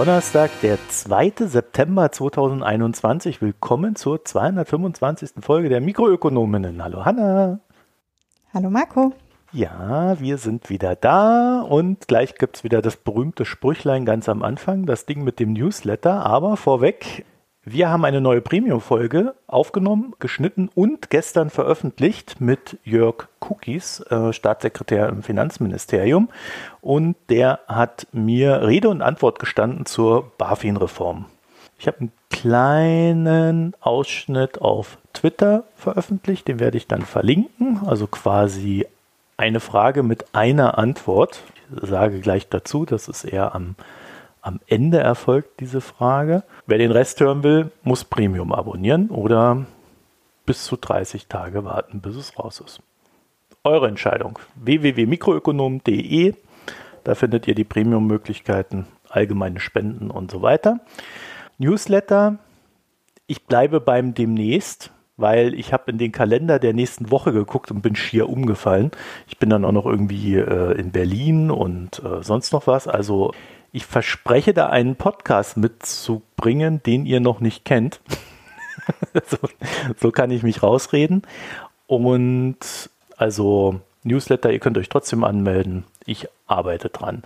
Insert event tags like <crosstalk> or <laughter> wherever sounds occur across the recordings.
Donnerstag, der 2. September 2021. Willkommen zur 225. Folge der Mikroökonominnen. Hallo Hanna. Hallo Marco. Ja, wir sind wieder da und gleich gibt es wieder das berühmte Sprüchlein ganz am Anfang, das Ding mit dem Newsletter. Aber vorweg, wir haben eine neue Premium-Folge aufgenommen, geschnitten und gestern veröffentlicht mit Jörg Cookies, äh, Staatssekretär im Finanzministerium. Und der hat mir Rede und Antwort gestanden zur BaFin-Reform. Ich habe einen kleinen Ausschnitt auf Twitter veröffentlicht, den werde ich dann verlinken. Also quasi eine Frage mit einer Antwort. Ich sage gleich dazu, das ist eher am am Ende erfolgt diese Frage. Wer den Rest hören will, muss Premium abonnieren oder bis zu 30 Tage warten, bis es raus ist. Eure Entscheidung. www.mikroökonom.de. Da findet ihr die Premium-Möglichkeiten, allgemeine Spenden und so weiter. Newsletter. Ich bleibe beim demnächst, weil ich habe in den Kalender der nächsten Woche geguckt und bin schier umgefallen. Ich bin dann auch noch irgendwie äh, in Berlin und äh, sonst noch was. Also ich verspreche da einen Podcast mitzubringen, den ihr noch nicht kennt. <laughs> so, so, kann ich mich rausreden. Und also Newsletter, ihr könnt euch trotzdem anmelden. Ich arbeite dran.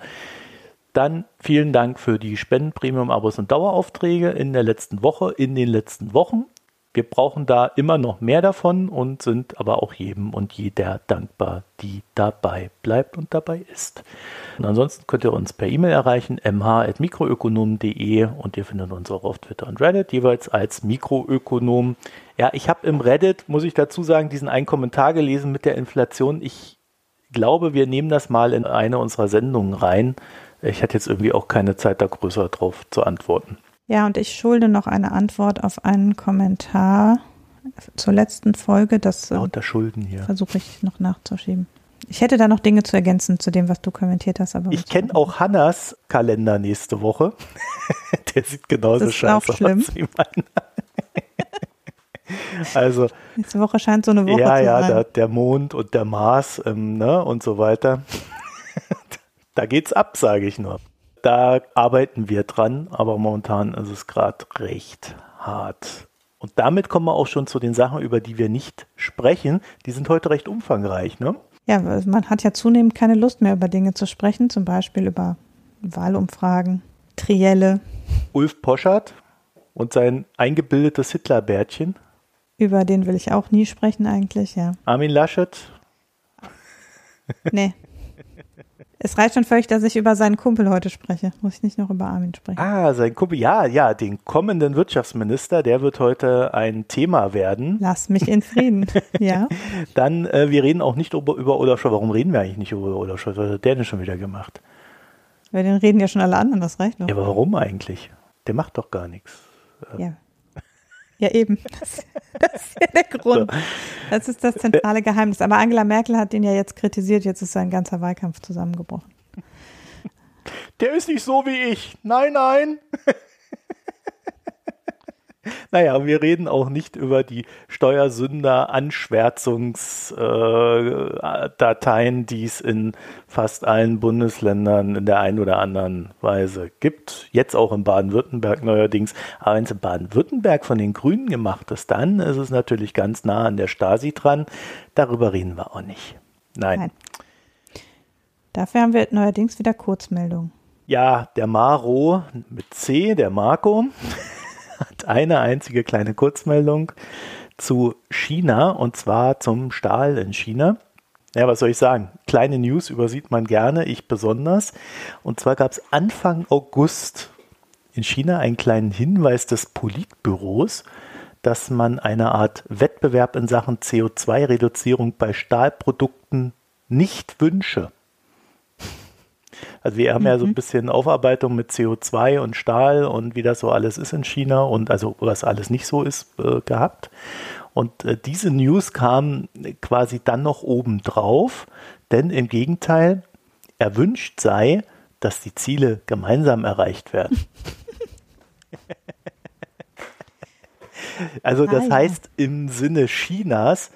Dann vielen Dank für die Spenden, Premium-Abos und Daueraufträge in der letzten Woche, in den letzten Wochen. Wir brauchen da immer noch mehr davon und sind aber auch jedem und jeder dankbar, die dabei bleibt und dabei ist. Und ansonsten könnt ihr uns per E-Mail erreichen, mh.mikroökonom.de und ihr findet uns auch auf Twitter und Reddit jeweils als Mikroökonom. Ja, ich habe im Reddit, muss ich dazu sagen, diesen einen Kommentar gelesen mit der Inflation. Ich glaube, wir nehmen das mal in eine unserer Sendungen rein. Ich hatte jetzt irgendwie auch keine Zeit, da größer drauf zu antworten. Ja, und ich schulde noch eine Antwort auf einen Kommentar zur letzten Folge. Das äh, Lauter Schulden hier. Versuche ich noch nachzuschieben. Ich hätte da noch Dinge zu ergänzen zu dem, was du kommentiert hast. Aber ich kenne auch Hannas Kalender nächste Woche. <laughs> Der sieht genauso scheiße aus wie meiner. <laughs> also nächste Woche scheint so eine Woche ja, zu ja, sein. Ja, der, der Mond und der Mars ähm, ne, und so weiter. <laughs> da geht's ab, sage ich nur da arbeiten wir dran, aber momentan ist es gerade recht hart. Und damit kommen wir auch schon zu den Sachen, über die wir nicht sprechen. Die sind heute recht umfangreich, ne? Ja, man hat ja zunehmend keine Lust mehr über Dinge zu sprechen, zum Beispiel über Wahlumfragen, Trielle. Ulf Poschert und sein eingebildetes Hitlerbärtchen. Über den will ich auch nie sprechen eigentlich, ja. Armin Laschet. Nee. Es reicht schon völlig, dass ich über seinen Kumpel heute spreche. Muss ich nicht noch über Armin sprechen. Ah, sein Kumpel, ja, ja, den kommenden Wirtschaftsminister, der wird heute ein Thema werden. Lass mich in Frieden, <laughs> ja. Dann, äh, wir reden auch nicht über, über Olaf Scholz. Warum reden wir eigentlich nicht über Olaf Scholz? Was hat der denn schon wieder gemacht? Weil den reden ja schon alle anderen, das reicht doch. Ja, aber warum eigentlich? Der macht doch gar nichts. Ja. Ja, eben. Das, <laughs> das ist ja der Grund. Das ist das zentrale Geheimnis. Aber Angela Merkel hat den ja jetzt kritisiert. Jetzt ist sein ganzer Wahlkampf zusammengebrochen. Der ist nicht so wie ich. Nein, nein. Naja, wir reden auch nicht über die Steuersünder-Anschwärzungsdateien, äh, die es in fast allen Bundesländern in der einen oder anderen Weise gibt. Jetzt auch in Baden-Württemberg neuerdings. Aber wenn es in Baden-Württemberg von den Grünen gemacht ist, dann ist es natürlich ganz nah an der Stasi dran. Darüber reden wir auch nicht. Nein. Nein. Dafür haben wir neuerdings wieder Kurzmeldungen. Ja, der Maro mit C, der Marco eine einzige kleine Kurzmeldung zu China und zwar zum Stahl in China. Ja, was soll ich sagen? Kleine News übersieht man gerne, ich besonders. Und zwar gab es Anfang August in China einen kleinen Hinweis des Politbüros, dass man eine Art Wettbewerb in Sachen CO2-Reduzierung bei Stahlprodukten nicht wünsche. Also wir haben mhm. ja so ein mhm. bisschen Aufarbeitung mit CO2 und Stahl und wie das so alles ist in China und also was alles nicht so ist äh, gehabt. Und äh, diese News kam quasi dann noch oben drauf, denn im Gegenteil, erwünscht sei, dass die Ziele gemeinsam erreicht werden. <laughs> also das heißt im Sinne Chinas,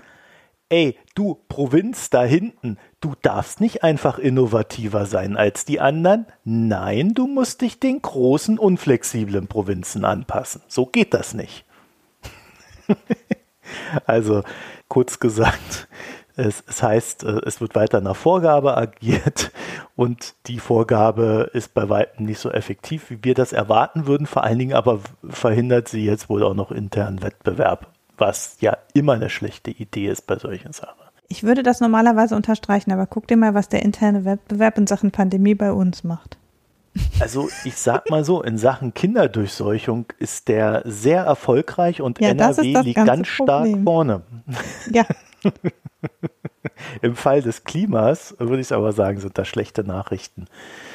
ey, du Provinz da hinten, Du darfst nicht einfach innovativer sein als die anderen. Nein, du musst dich den großen, unflexiblen Provinzen anpassen. So geht das nicht. <laughs> also kurz gesagt, es, es, heißt, äh, es wird weiter nach Vorgabe agiert und die Vorgabe ist bei weitem nicht so effektiv, wie wir das erwarten würden. Vor allen Dingen aber verhindert sie jetzt wohl auch noch internen Wettbewerb, was ja immer eine schlechte Idee ist bei solchen Sachen. Ich würde das normalerweise unterstreichen, aber guck dir mal, was der interne Wettbewerb in Sachen Pandemie bei uns macht. Also ich sag mal so, in Sachen Kinderdurchseuchung ist der sehr erfolgreich und ja, NRW liegt ganz Problem. stark vorne. Ja. <laughs> Im Fall des Klimas würde ich aber sagen, sind das schlechte Nachrichten,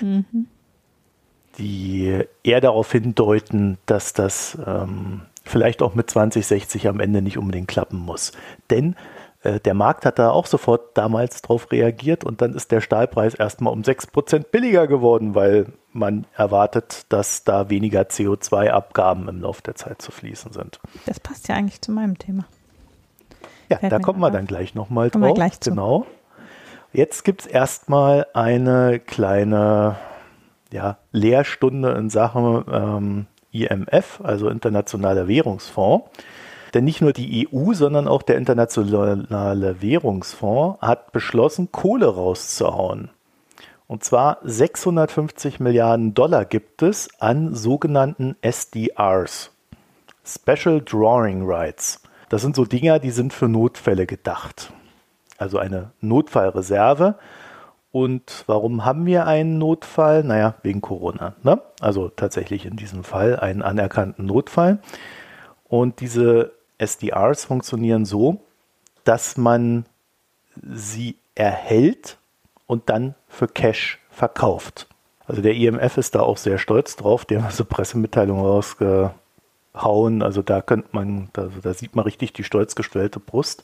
mhm. die eher darauf hindeuten, dass das ähm, vielleicht auch mit 2060 am Ende nicht unbedingt klappen muss. Denn der Markt hat da auch sofort damals drauf reagiert und dann ist der Stahlpreis erstmal um 6% billiger geworden, weil man erwartet, dass da weniger CO2-Abgaben im Laufe der Zeit zu fließen sind. Das passt ja eigentlich zu meinem Thema. Ja, Fällt da kommen wir dann gleich nochmal drauf. Wir gleich zu. Genau. Jetzt gibt es erstmal eine kleine ja, Lehrstunde in Sachen ähm, IMF, also Internationaler Währungsfonds. Denn nicht nur die EU, sondern auch der Internationale Währungsfonds hat beschlossen, Kohle rauszuhauen. Und zwar 650 Milliarden Dollar gibt es an sogenannten SDRs, Special Drawing Rights. Das sind so Dinger, die sind für Notfälle gedacht. Also eine Notfallreserve. Und warum haben wir einen Notfall? Naja, wegen Corona. Ne? Also tatsächlich in diesem Fall einen anerkannten Notfall. Und diese SDRs funktionieren so, dass man sie erhält und dann für Cash verkauft. Also der IMF ist da auch sehr stolz drauf, die haben so Pressemitteilungen rausgehauen. Also da könnte man, also da sieht man richtig die stolz gestellte Brust.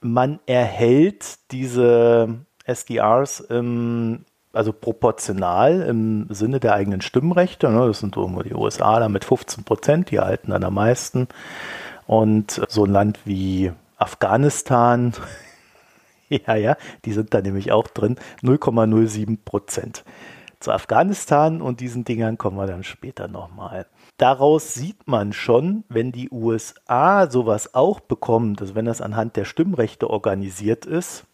Man erhält diese SDRs im, also proportional im Sinne der eigenen Stimmrechte. Ne? Das sind irgendwo die USA da mit 15 Prozent, die erhalten dann am meisten. Und so ein Land wie Afghanistan, <laughs> ja, ja, die sind da nämlich auch drin, 0,07 Prozent. Zu Afghanistan und diesen Dingern kommen wir dann später nochmal. Daraus sieht man schon, wenn die USA sowas auch bekommen, also wenn das anhand der Stimmrechte organisiert ist,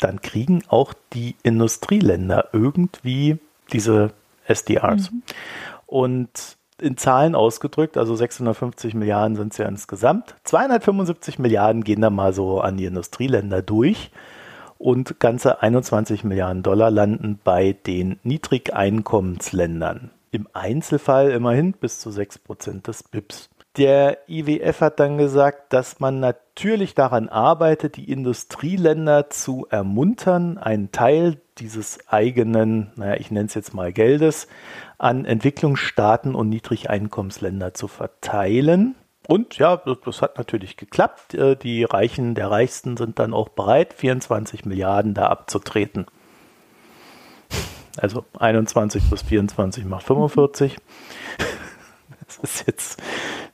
dann kriegen auch die Industrieländer irgendwie diese SDRs. Mhm. Und in Zahlen ausgedrückt, also 650 Milliarden sind es ja insgesamt. 275 Milliarden gehen da mal so an die Industrieländer durch und ganze 21 Milliarden Dollar landen bei den Niedrigeinkommensländern. Im Einzelfall immerhin bis zu 6 Prozent des BIPs. Der IWF hat dann gesagt, dass man natürlich daran arbeitet, die Industrieländer zu ermuntern, einen Teil dieses eigenen, naja, ich nenne es jetzt mal Geldes, an Entwicklungsstaaten und Niedrigeinkommensländer zu verteilen. Und ja, das, hat natürlich geklappt. Äh, die Reichen der Reichsten sind dann auch bereit, 24 Milliarden da abzutreten. Also 21 plus 24 macht 45. <laughs> Das ist jetzt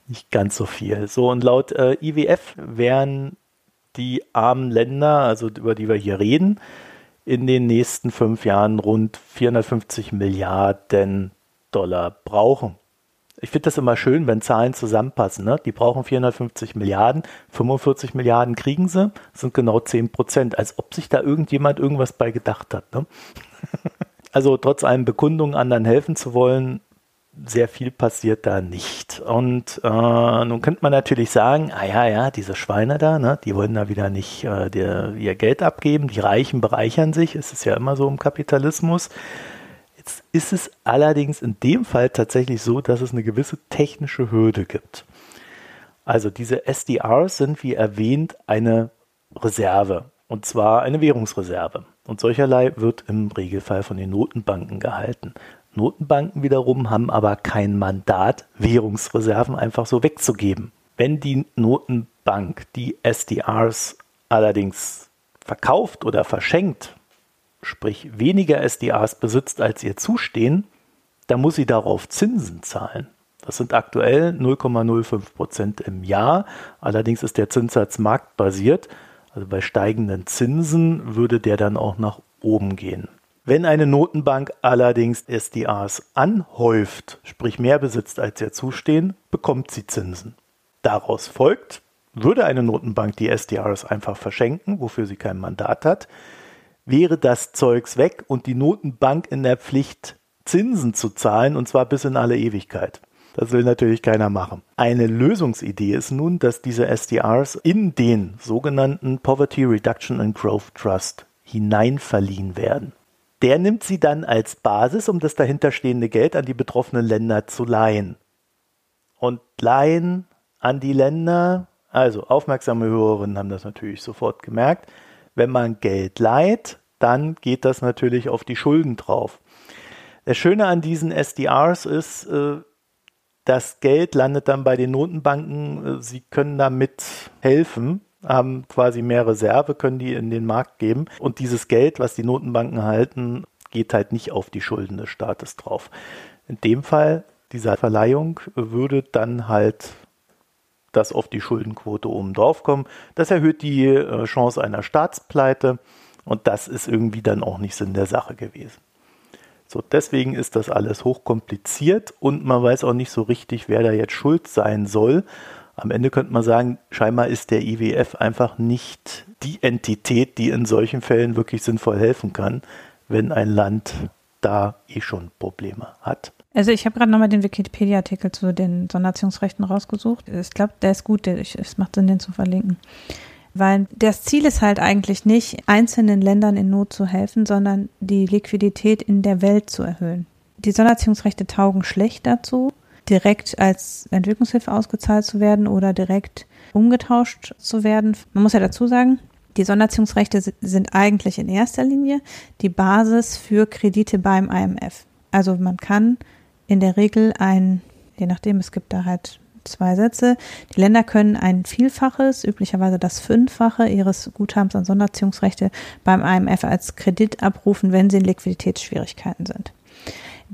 nicht ganz so viel. So, und laut äh, IWF wären die armen Länder, also über die wir hier reden, in den nächsten fünf Jahren rund 450 Milliarden Dollar brauchen. Ich finde das immer schön, wenn Zahlen zusammenpassen. Ne? Die brauchen 450 Milliarden, 45 Milliarden kriegen sie, sind genau 10 Prozent, als ob sich da irgendjemand irgendwas bei gedacht hat. Ne? <laughs> also trotz allem Bekundungen anderen helfen zu wollen, sehr viel passiert da nicht. Und äh, nun könnte man natürlich sagen, ah ja, ja, diese Schweine da, ne, die wollen da wieder nicht äh, der, ihr Geld abgeben, die Reichen bereichern sich, es ist ja immer so im Kapitalismus. Jetzt ist es allerdings in dem Fall tatsächlich so, dass es eine gewisse technische Hürde gibt. Also diese SDRs sind, wie erwähnt, eine Reserve. Und zwar eine Währungsreserve. Und solcherlei wird im Regelfall von den Notenbanken gehalten. Notenbanken wiederum haben aber kein Mandat, Währungsreserven einfach so wegzugeben. Wenn die Notenbank die SDRs allerdings verkauft oder verschenkt, sprich weniger SDRs besitzt, als ihr zustehen, dann muss sie darauf Zinsen zahlen. Das sind aktuell 0,05 Prozent im Jahr. Allerdings ist der Zinssatz marktbasiert. Also bei steigenden Zinsen würde der dann auch nach oben gehen. Wenn eine Notenbank allerdings SDRs anhäuft, sprich mehr besitzt als ihr zustehen, bekommt sie Zinsen. Daraus folgt, würde eine Notenbank die SDRs einfach verschenken, wofür sie kein Mandat hat, wäre das Zeugs weg und die Notenbank in der Pflicht, Zinsen zu zahlen, und zwar bis in alle Ewigkeit. Das will natürlich keiner machen. Eine Lösungsidee ist nun, dass diese SDRs in den sogenannten Poverty Reduction and Growth Trust hineinverliehen werden. Der nimmt sie dann als Basis, um das dahinterstehende Geld an die betroffenen Länder zu leihen. Und leihen an die Länder, also aufmerksame Hörerinnen haben das natürlich sofort gemerkt, wenn man Geld leiht, dann geht das natürlich auf die Schulden drauf. Das Schöne an diesen SDRs ist, äh, das Geld landet dann bei den Notenbanken. Äh, sie können damit helfen, haben quasi mehr Reserve, können die in den Markt geben. Und dieses Geld, was die Notenbanken halten, geht halt nicht auf die Schulden des Staates drauf. In dem Fall dieser Verleihung würde dann halt das auf die Schuldenquote oben drauf kommen. Das erhöht die äh, Chance einer Staatspleite und das ist irgendwie dann auch nicht Sinn der Sache gewesen. So, deswegen ist das alles hochkompliziert und man weiß auch nicht so richtig, wer da jetzt schuld sein soll. Am Ende könnte man sagen, scheinbar ist der IWF einfach nicht die Entität, die in solchen Fällen wirklich sinnvoll helfen kann, wenn ein Land da eh schon Probleme hat. Also ich habe gerade nochmal den Wikipedia-Artikel zu den Sonderziehungsrechten rausgesucht. Ich glaube, der ist gut, es macht Sinn, den zu verlinken. Weil das Ziel ist halt eigentlich nicht, einzelnen Ländern in Not zu helfen, sondern die Liquidität in der Welt zu erhöhen. Die Sonderziehungsrechte taugen schlecht dazu, direkt als Entwicklungshilfe ausgezahlt zu werden oder direkt umgetauscht zu werden. Man muss ja dazu sagen, die Sonderziehungsrechte sind eigentlich in erster Linie die Basis für Kredite beim IMF. Also man kann in der Regel ein, je nachdem, es gibt da halt zwei Sätze. Die Länder können ein Vielfaches, üblicherweise das Fünffache ihres Guthabens an Sonderziehungsrechte beim IMF als Kredit abrufen, wenn sie in Liquiditätsschwierigkeiten sind.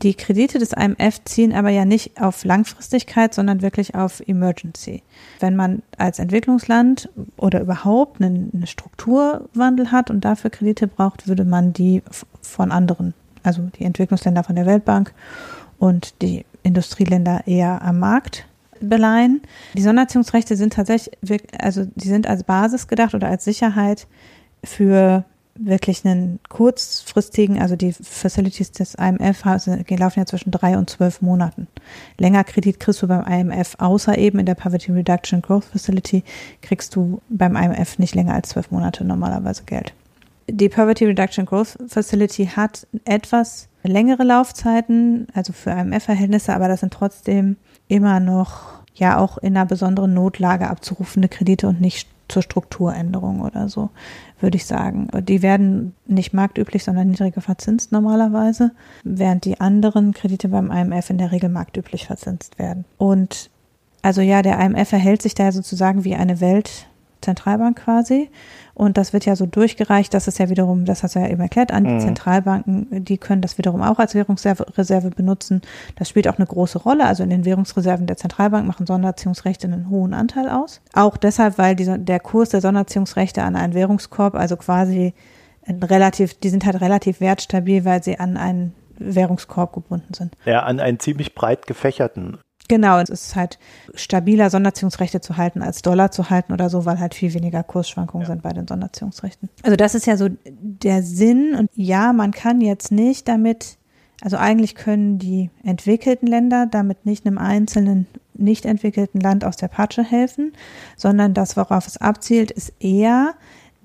Die Kredite des IMF ziehen aber ja nicht auf Langfristigkeit, sondern wirklich auf Emergency. Wenn man als Entwicklungsland oder überhaupt einen, Strukturwandel hat und dafür Kredite braucht, würde man die von anderen, also die Entwicklungsländer von der Weltbank und die Industrieländer eher am Markt beleihen. Die Sonderziehungsrechte sind tatsächlich, also die sind als Basis gedacht oder als Sicherheit für wirklich einen kurzfristigen, also die Facilities des IMF laufen ja zwischen drei und zwölf Monaten. Länger Kredit kriegst du beim IMF, außer eben in der Poverty Reduction Growth Facility, kriegst du beim IMF nicht länger als zwölf Monate normalerweise Geld. Die Poverty Reduction Growth Facility hat etwas längere Laufzeiten, also für IMF-Verhältnisse, aber das sind trotzdem immer noch ja auch in einer besonderen Notlage abzurufende Kredite und nicht zur Strukturänderung oder so, würde ich sagen. Die werden nicht marktüblich, sondern niedriger verzinst normalerweise, während die anderen Kredite beim IMF in der Regel marktüblich verzinst werden. Und also ja, der IMF verhält sich da sozusagen wie eine Weltzentralbank quasi und das wird ja so durchgereicht, dass es ja wiederum, das hast du ja eben erklärt, an die mhm. Zentralbanken, die können das wiederum auch als Währungsreserve benutzen. Das spielt auch eine große Rolle. Also in den Währungsreserven der Zentralbank machen Sonderziehungsrechte einen hohen Anteil aus. Auch deshalb, weil die, der Kurs der Sonderziehungsrechte an einen Währungskorb, also quasi relativ, die sind halt relativ wertstabil, weil sie an einen Währungskorb gebunden sind. Ja, an einen ziemlich breit gefächerten Genau, es ist halt stabiler, Sonderziehungsrechte zu halten, als Dollar zu halten oder so, weil halt viel weniger Kursschwankungen ja. sind bei den Sonderziehungsrechten. Also das ist ja so der Sinn. Und ja, man kann jetzt nicht damit, also eigentlich können die entwickelten Länder damit nicht einem einzelnen nicht entwickelten Land aus der Patsche helfen, sondern das, worauf es abzielt, ist eher,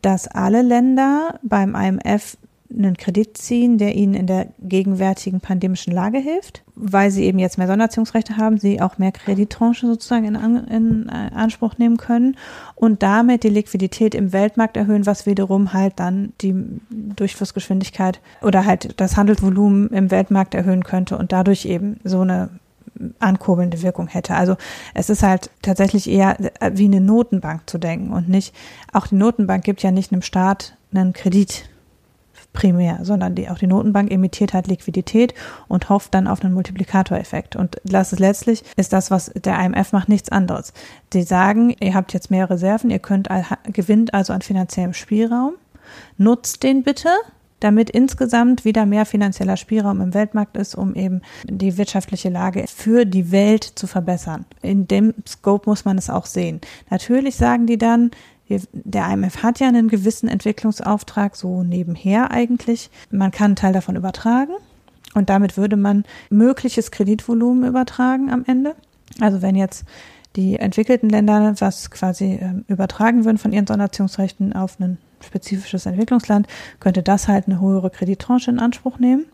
dass alle Länder beim IMF einen Kredit ziehen, der ihnen in der gegenwärtigen pandemischen Lage hilft, weil sie eben jetzt mehr Sonderziehungsrechte haben, sie auch mehr Kredittranche sozusagen in, in äh, Anspruch nehmen können und damit die Liquidität im Weltmarkt erhöhen, was wiederum halt dann die Durchflussgeschwindigkeit oder halt das Handelsvolumen im Weltmarkt erhöhen könnte und dadurch eben so eine ankurbelnde Wirkung hätte. Also es ist halt tatsächlich eher äh, wie eine Notenbank zu denken und nicht, auch die Notenbank gibt ja nicht einem Staat einen Kredit primär, sondern die, auch die Notenbank emittiert halt Liquidität und hofft dann auf einen Multiplikatoreffekt. Und das ist letztlich ist das, was der IMF macht, nichts anderes. Die sagen, ihr habt jetzt mehr Reserven, ihr könnt gewinnt also an finanziellem Spielraum, nutzt den bitte, damit insgesamt wieder mehr finanzieller Spielraum im Weltmarkt ist, um eben die wirtschaftliche Lage für die Welt zu verbessern. In dem Scope muss man es auch sehen. Natürlich sagen die dann, der IMF hat ja einen gewissen Entwicklungsauftrag, so nebenher eigentlich. Man kann einen Teil davon übertragen und damit würde man mögliches Kreditvolumen übertragen am Ende. Also wenn jetzt die entwickelten Länder was quasi äh, übertragen würden von ihren Sonderziehungsrechten auf ein spezifisches Entwicklungsland, könnte das halt eine höhere Kredittranche in Anspruch nehmen.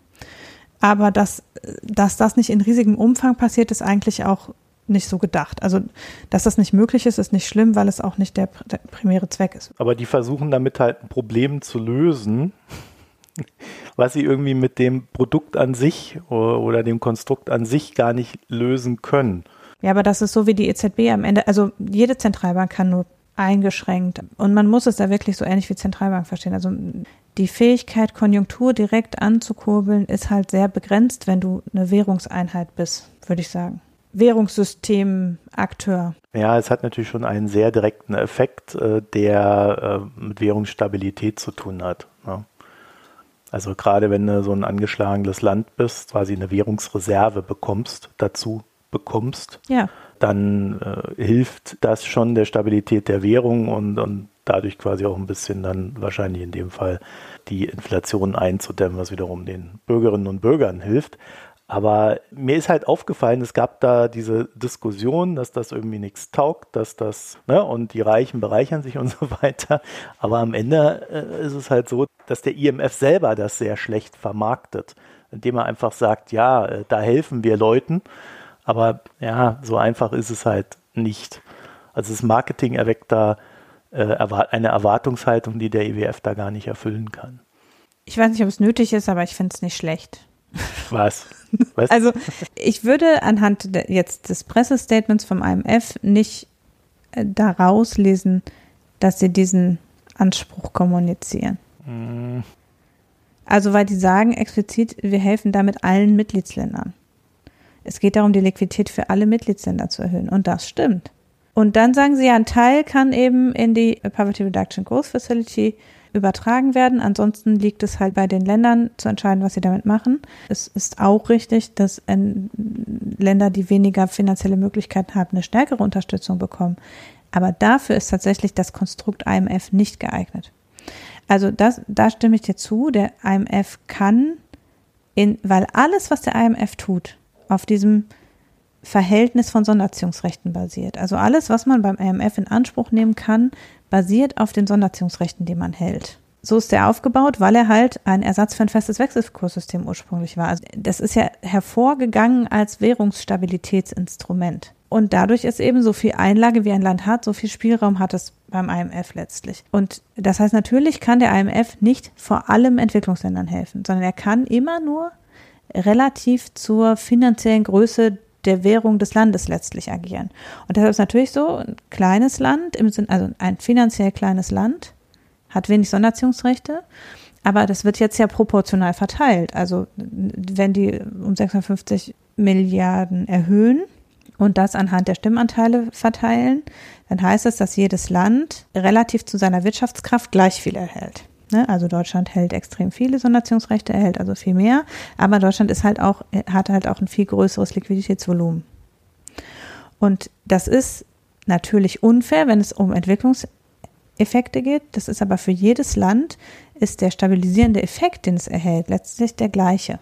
Aber dass, dass das nicht in riesigem Umfang passiert, ist eigentlich auch nicht so gedacht. Also, dass das nicht möglich ist, ist nicht schlimm, weil es auch nicht der, der primäre Zweck ist. Aber die versuchen damit halt ein Problem zu lösen, <laughs> was sie irgendwie mit dem Produkt an sich oder dem Konstrukt an sich gar nicht lösen können. Ja, aber das ist so wie die EZB am Ende. Also jede Zentralbank kann nur eingeschränkt. Und man muss es da wirklich so ähnlich wie Zentralbank verstehen. Also die Fähigkeit, Konjunktur direkt anzukurbeln, ist halt sehr begrenzt, wenn du eine Währungseinheit bist, würde ich sagen. Währungssystemakteur. Ja, es hat natürlich schon einen sehr direkten Effekt, äh, der äh, mit Währungsstabilität zu tun hat. Ne? Also gerade wenn du so ein angeschlagenes Land bist, quasi eine Währungsreserve bekommst, dazu bekommst, ja. dann äh, hilft das schon der Stabilität der Währung und, und dadurch quasi auch ein bisschen dann wahrscheinlich in dem Fall die Inflation einzudämmen, was wiederum den Bürgerinnen und Bürgern hilft. Aber mir ist halt aufgefallen, es gab da diese Diskussion, dass das irgendwie nichts taugt, dass das, ne, und die Reichen bereichern sich und <laughs> so weiter. Aber am Ende äh, ist es halt so, dass der IMF selber das sehr schlecht vermarktet, indem er einfach sagt, ja, äh, da helfen wir Leuten. Aber ja, so einfach ist es halt nicht. Also das Marketing erweckt da äh, eine Erwartungshaltung, die der IWF da gar nicht erfüllen kann. Ich weiß nicht, ob es nötig ist, aber ich finde es nicht schlecht. <laughs> Was? Was? Also ich würde anhand jetzt des Pressestatements vom IMF nicht äh, daraus lesen, dass sie diesen Anspruch kommunizieren. Mm. Also weil die sagen explizit, wir helfen damit allen Mitgliedsländern. Es geht darum, die Liquidität für alle Mitgliedsländer zu erhöhen. Und das stimmt. Und dann sagen sie ja, ein Teil kann eben in die Poverty Reduction Growth Facility übertragen werden. Ansonsten liegt es halt bei den Ländern zu entscheiden, was sie damit machen. Es ist auch richtig, dass Länder, die weniger finanzielle Möglichkeiten haben, eine stärkere Unterstützung bekommen. Aber dafür ist tatsächlich das Konstrukt IMF nicht geeignet. Also das, da stimme ich dir zu. Der IMF kann in, weil alles, was der IMF tut, auf diesem Verhältnis von Sonderziehungsrechten basiert. Also alles, was man beim IMF in Anspruch nehmen kann, basiert auf den Sonderziehungsrechten, die man hält. So ist er aufgebaut, weil er halt ein Ersatz für ein festes Wechselkurssystem ursprünglich war. Also das ist ja hervorgegangen als Währungsstabilitätsinstrument. Und dadurch ist eben so viel Einlage, wie ein Land hat, so viel Spielraum hat es beim IMF letztlich. Und das heißt, natürlich kann der IMF nicht vor allem Entwicklungsländern helfen, sondern er kann immer nur relativ zur finanziellen Größe der Währung des Landes letztlich agieren. Und deshalb ist natürlich so, ein kleines Land, im Sinn, also ein finanziell kleines Land, hat wenig Sonderziehungsrechte, aber das wird jetzt ja proportional verteilt. Also wenn die um 650 Milliarden erhöhen und das anhand der Stimmanteile verteilen, dann heißt es, dass jedes Land relativ zu seiner Wirtschaftskraft gleich viel erhält. Ne? Also Deutschland hält extrem viele Sonderziehungsrechte, erhält also viel mehr, aber Deutschland ist halt auch, hat halt auch ein viel größeres Liquiditätsvolumen. Und das ist natürlich unfair, wenn es um Entwicklungseffekte geht. Das ist aber für jedes Land, ist der stabilisierende Effekt, den es erhält, letztlich der gleiche.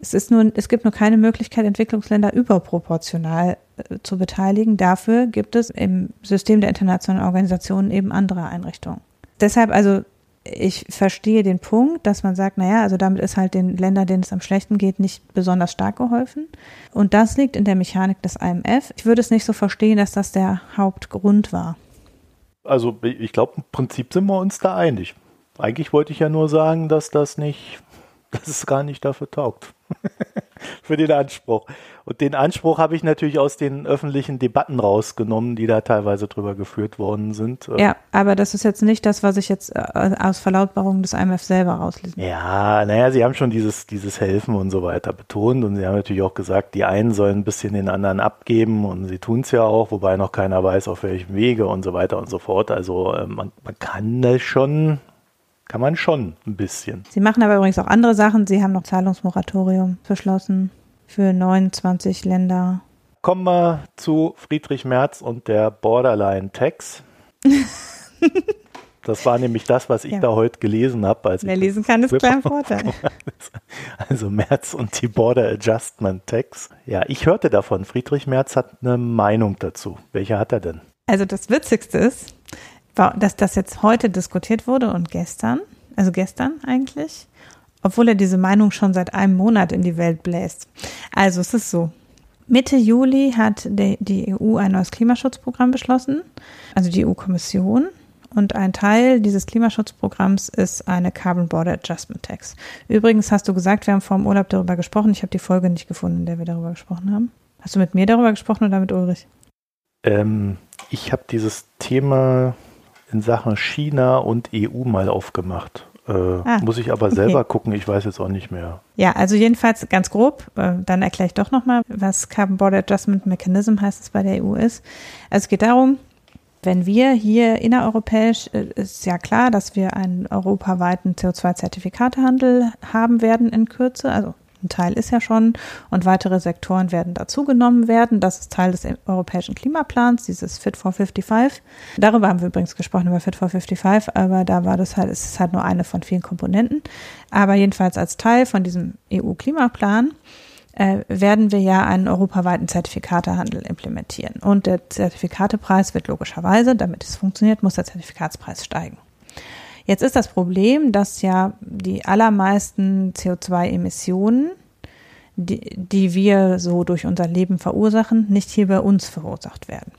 Es, ist nur, es gibt nur keine Möglichkeit, Entwicklungsländer überproportional äh, zu beteiligen. Dafür gibt es im System der internationalen Organisationen eben andere Einrichtungen deshalb, also ich verstehe den Punkt, dass man sagt, naja, also damit ist halt den Ländern, denen es am schlechten geht, nicht besonders stark geholfen. Und das liegt in der Mechanik des IMF. Ich würde es nicht so verstehen, dass das der Hauptgrund war. Also ich glaube, im Prinzip sind wir uns da einig. Eigentlich wollte ich ja nur sagen, dass das nicht, <laughs> dass es gar nicht dafür taugt. <laughs> für den Anspruch. Und den Anspruch habe ich natürlich aus den öffentlichen Debatten rausgenommen, die da teilweise drüber geführt worden sind. Ja, aber das ist jetzt nicht das, was ich jetzt äh, aus Verlautbarungen des IMF selber rauslese. Ja, naja, sie haben schon dieses, dieses Helfen und so weiter betont und sie haben natürlich auch gesagt, die einen sollen ein bisschen den anderen abgeben und sie tun es ja auch, wobei noch keiner weiß, auf welchem Wege und so weiter und so fort. Also äh, man, man kann das schon kann man schon ein bisschen. Sie machen aber übrigens auch andere Sachen. Sie haben noch Zahlungsmoratorium beschlossen für 29 Länder. Kommen wir zu Friedrich Merz und der Borderline Tax. <laughs> Das war nämlich das, was ich ja. da heute gelesen habe. Wer lesen kann, ist klein Vorteil. Also Merz und die Border Adjustment Tax. Ja, ich hörte davon. Friedrich Merz hat eine Meinung dazu. Welche hat er denn? Also das Witzigste ist, dass das jetzt heute diskutiert wurde und gestern, also gestern eigentlich, obwohl er diese Meinung schon seit einem Monat in die Welt bläst. Also es ist so. Mitte Juli hat die, EU ein neues Klimaschutzprogramm beschlossen, also die EU-Kommission. Und ein Teil dieses Klimaschutzprogramms ist eine Carbon Border Adjustment Tax. Übrigens hast du gesagt, wir haben vor dem Urlaub darüber gesprochen. Ich habe die Folge nicht gefunden, in der wir darüber gesprochen haben. Hast du mit mir darüber gesprochen oder mit Ulrich? Ähm, ich habe dieses Thema in Sachen China und EU mal aufgemacht. Äh, ah, muss ich aber selber okay. gucken, ich weiß jetzt auch nicht mehr. Ja, also jedenfalls ganz grob, äh, dann erkläre ich doch nochmal, was Carbon Border Adjustment Mechanism heißt es bei der EU ist. Also es geht darum, wenn wir hier innereuropäisch, äh, ist ja klar, dass wir einen europaweiten CO2-Zertifikatehandel haben werden in Kürze, also ein Teil ist ja schon und weitere Sektoren werden dazugenommen werden. Das ist Teil des europäischen Klimaplans, dieses Fit for 55. Darüber haben wir übrigens gesprochen, über Fit for 55, aber da war das halt, es ist halt nur eine von vielen Komponenten. Aber jedenfalls als Teil von diesem EU-Klimaplan äh, werden wir ja einen europaweiten Zertifikatehandel implementieren. Und der Zertifikatepreis wird logischerweise, damit es funktioniert, muss der Zertifikatspreis steigen. Jetzt ist das Problem, dass ja die allermeisten CO2-Emissionen, die, die wir so durch unser Leben verursachen, nicht hier bei uns verursacht werden,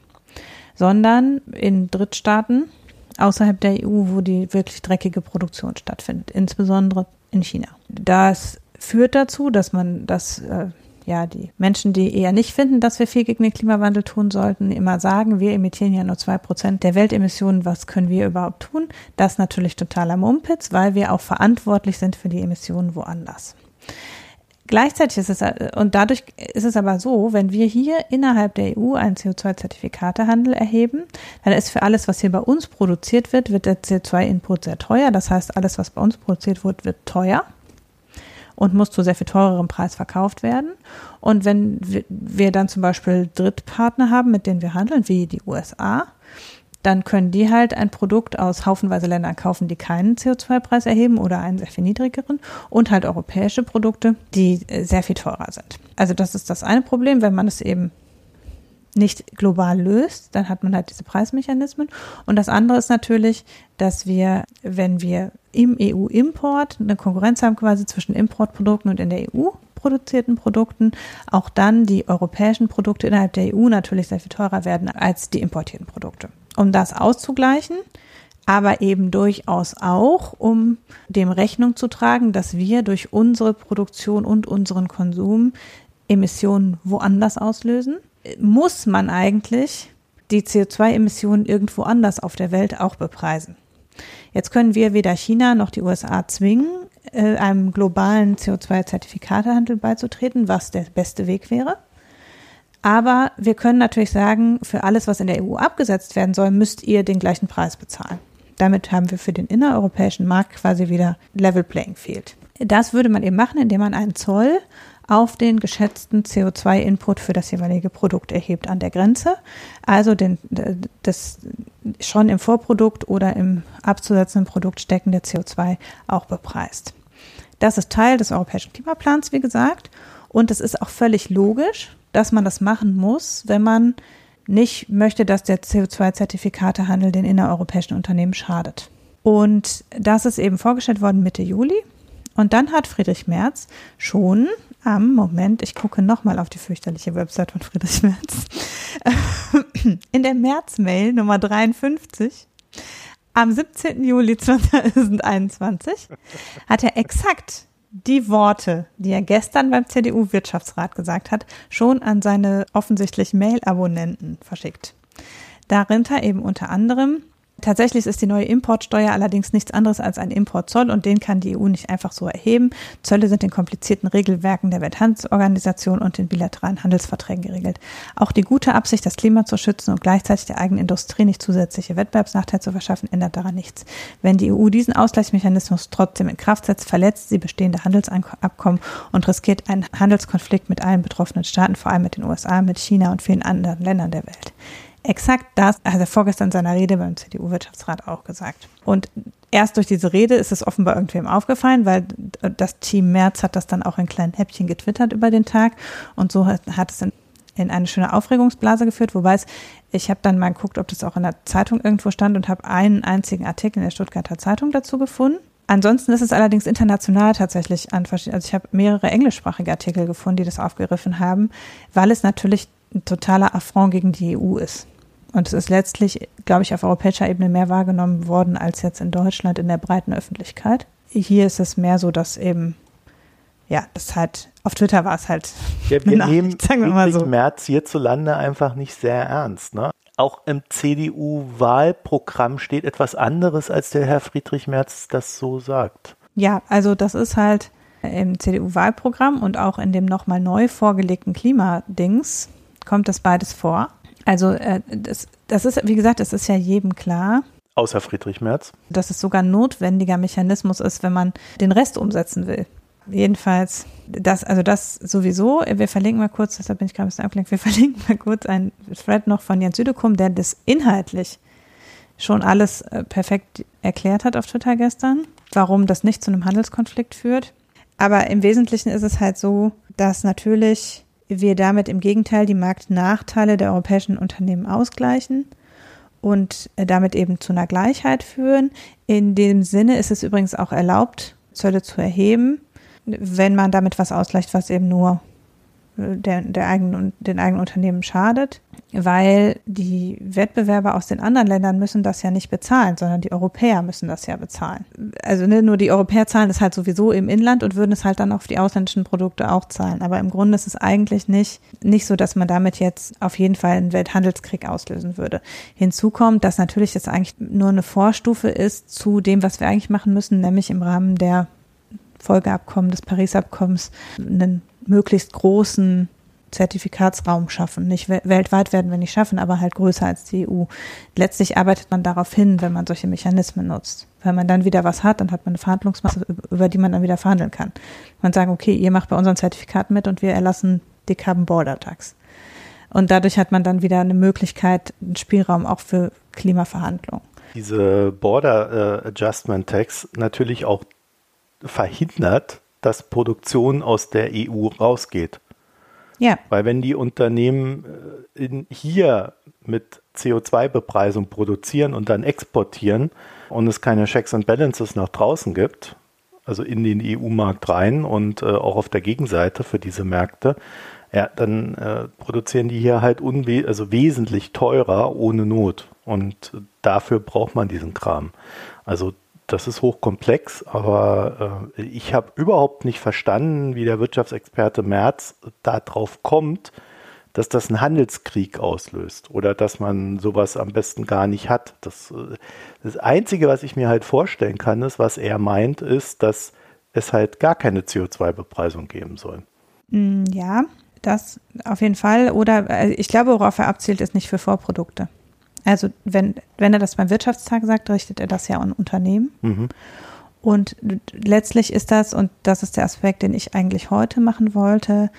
sondern in Drittstaaten außerhalb der EU, wo die wirklich dreckige Produktion stattfindet, insbesondere in China. Das führt dazu, dass man das äh, ja, die Menschen, die eher nicht finden, dass wir viel gegen den Klimawandel tun sollten, immer sagen, wir emittieren ja nur zwei Prozent der Weltemissionen, was können wir überhaupt tun? Das natürlich totaler Mumpitz, weil wir auch verantwortlich sind für die Emissionen woanders. Gleichzeitig ist es, und dadurch ist es aber so, wenn wir hier innerhalb der EU einen CO2-Zertifikatehandel erheben, dann ist für alles, was hier bei uns produziert wird, wird der CO2-Input sehr teuer. Das heißt, alles, was bei uns produziert wird, wird teuer und muss zu sehr viel teurerem Preis verkauft werden. Und wenn wir dann zum Beispiel Drittpartner haben, mit denen wir handeln, wie die USA, dann können die halt ein Produkt aus haufenweise Ländern kaufen, die keinen CO2-Preis erheben oder einen sehr viel niedrigeren und halt europäische Produkte, die äh, sehr viel teurer sind. Also das ist das eine Problem, wenn man es eben nicht global löst, dann hat man halt diese Preismechanismen. Und das andere ist natürlich, dass wir, wenn wir im EU-Import eine Konkurrenz haben quasi zwischen Importprodukten und in der EU produzierten Produkten, auch dann die europäischen Produkte innerhalb der EU natürlich sehr viel teurer werden als die importierten Produkte. Um das auszugleichen, aber eben durchaus auch, um dem Rechnung zu tragen, dass wir durch unsere Produktion und unseren Konsum Emissionen woanders auslösen muss man eigentlich die CO2-Emissionen irgendwo anders auf der Welt auch bepreisen. Jetzt können wir weder China noch die USA zwingen, äh, einem globalen CO2-Zertifikatehandel beizutreten, was der beste Weg wäre. Aber wir können natürlich sagen, für alles, was in der EU abgesetzt werden soll, müsst ihr den gleichen Preis bezahlen. Damit haben wir für den innereuropäischen Markt quasi wieder Level Playing Field. Das würde man eben machen, indem man einen Zoll auf den geschätzten CO2-Input für das jeweilige Produkt erhebt an der Grenze. Also den, das schon im Vorprodukt oder im abzusetzenden Produkt steckende CO2 auch bepreist. Das ist Teil des europäischen Klimaplans, wie gesagt. Und es ist auch völlig logisch, dass man das machen muss, wenn man nicht möchte, dass der CO2-Zertifikatehandel den innereuropäischen Unternehmen schadet. Und das ist eben vorgestellt worden Mitte Juli. Und dann hat Friedrich Merz schon am Moment, ich gucke nochmal auf die fürchterliche Website von Friedrich Merz. <laughs> In der März-Mail Nummer 53 am 17. Juli 2021 hat er exakt die Worte, die er gestern beim CDU-Wirtschaftsrat gesagt hat, schon an seine offensichtlich Mail-Abonnenten verschickt. Darunter eben unter anderem, Tatsächlich ist die neue Importsteuer allerdings nichts anderes als ein Importzoll und den kann die EU nicht einfach so erheben. Zölle sind in komplizierten Regelwerken der Welthandelsorganisation und den bilateralen Handelsverträgen geregelt. Auch die gute Absicht, das Klima zu schützen und gleichzeitig der eigenen Industrie nicht zusätzliche Wettbewerbsnachteile zu verschaffen, ändert daran nichts. Wenn die EU diesen Ausgleichsmechanismus trotzdem in Kraft setzt, verletzt sie bestehende Handelsabkommen und riskiert einen Handelskonflikt mit allen betroffenen Staaten, vor allem mit den USA, mit China und vielen anderen Ländern der Welt. Exakt das hat er vorgestern in seiner Rede beim CDU-Wirtschaftsrat auch gesagt. Und erst durch diese Rede ist es offenbar irgendwem aufgefallen, weil das Team März hat das dann auch in kleinen Häppchen getwittert über den Tag. Und so hat, es in, in eine schöne Aufregungsblase geführt. Wobei es, ich habe dann mal geguckt, ob das auch in der Zeitung irgendwo stand und habe einen einzigen Artikel in der Stuttgarter Zeitung dazu gefunden. Ansonsten ist es allerdings international tatsächlich an verschiedenen, also ich habe mehrere englischsprachige Artikel gefunden, die das aufgegriffen haben, weil es natürlich ein totaler Affront gegen die EU ist. Und es ist letztlich, glaube ich, auf europäischer Ebene mehr wahrgenommen worden als jetzt in Deutschland in der breiten Öffentlichkeit. Hier ist es mehr so, dass eben, ja, das halt, auf Twitter war es halt. Ja, wir nehmen sagen wir mal so. März hierzulande einfach nicht sehr ernst. Ne? Auch im CDU-Wahlprogramm steht etwas anderes, als der Herr Friedrich Merz das so sagt. Ja, also das ist halt im CDU-Wahlprogramm und auch in dem nochmal neu vorgelegten Klimadings kommt das beides vor. Also äh, das, das ist, wie gesagt, es ist ja jedem klar. Außer Friedrich Merz. Dass es sogar ein notwendiger Mechanismus ist, wenn man den Rest umsetzen will. Jedenfalls, das, also das sowieso. Wir verlinken mal kurz, deshalb bin ich gerade ein bisschen abgelenkt, wir <laughs> verlinken mal kurz einen Thread noch von Jens Südekum, der das inhaltlich schon alles äh, perfekt erklärt hat auf Twitter gestern, warum das nicht zu einem Handelskonflikt führt. Aber im Wesentlichen ist es halt so, dass natürlich wir damit im Gegenteil die Marktnachteile der europäischen Unternehmen ausgleichen und äh, damit eben zu einer Gleichheit führen. In dem Sinne ist es übrigens auch erlaubt, Zölle zu erheben, wenn man damit was ausgleicht, was eben nur der, der eigenen, den eigenen Unternehmen schadet, weil die Wettbewerber aus den anderen Ländern müssen das ja nicht bezahlen, sondern die Europäer müssen das ja bezahlen. Also ne, nur die Europäer zahlen es halt sowieso im Inland und würden es halt dann auf die ausländischen Produkte auch zahlen. Aber im Grunde ist es eigentlich nicht, nicht so, dass man damit jetzt auf jeden Fall einen Welthandelskrieg auslösen würde. Hinzu kommt, dass natürlich das eigentlich nur eine Vorstufe ist zu dem, was wir eigentlich machen müssen, nämlich im Rahmen der Folgeabkommen des Paris-Abkommens einen möglichst großen Zertifikatsraum schaffen. Nicht weltweit werden wir nicht schaffen, aber halt größer als die EU. Letztlich arbeitet man darauf hin, wenn man solche Mechanismen nutzt. Wenn man dann wieder was hat, dann hat man eine Verhandlungsmasse, über die man dann wieder verhandeln kann. Man sagt, okay, ihr macht bei unseren Zertifikaten mit und wir erlassen die Carbon Border Tax. Und dadurch hat man dann wieder eine Möglichkeit, einen Spielraum auch für Klimaverhandlungen. Diese Border Adjustment Tax natürlich auch verhindert, dass Produktion aus der EU rausgeht. Ja. Weil wenn die Unternehmen äh, in, hier mit CO2-Bepreisung produzieren und dann exportieren und es keine Checks and Balances nach draußen gibt, also in den EU-Markt rein und äh, auch auf der Gegenseite für diese Märkte, ja, dann äh, produzieren die hier halt unwe also wesentlich teurer ohne Not. Und dafür braucht man diesen Kram. Also das ist hochkomplex, aber äh, ich habe überhaupt nicht verstanden, wie der Wirtschaftsexperte Merz darauf kommt, dass das einen Handelskrieg auslöst oder dass man sowas am besten gar nicht hat. Das, äh, das Einzige, was ich mir halt vorstellen kann, ist, was er meint, ist, dass es halt gar keine CO2-Bepreisung geben soll. Mm, ja, das auf jeden Fall. Oder äh, ich glaube, worauf er abzielt, ist nicht für Vorprodukte. Also wenn, wenn er das beim Wirtschaftstag sagt, richtet er das ja an Unternehmen. Mhm. Und letztlich ist das, und das ist der Aspekt, den ich eigentlich heute machen wollte,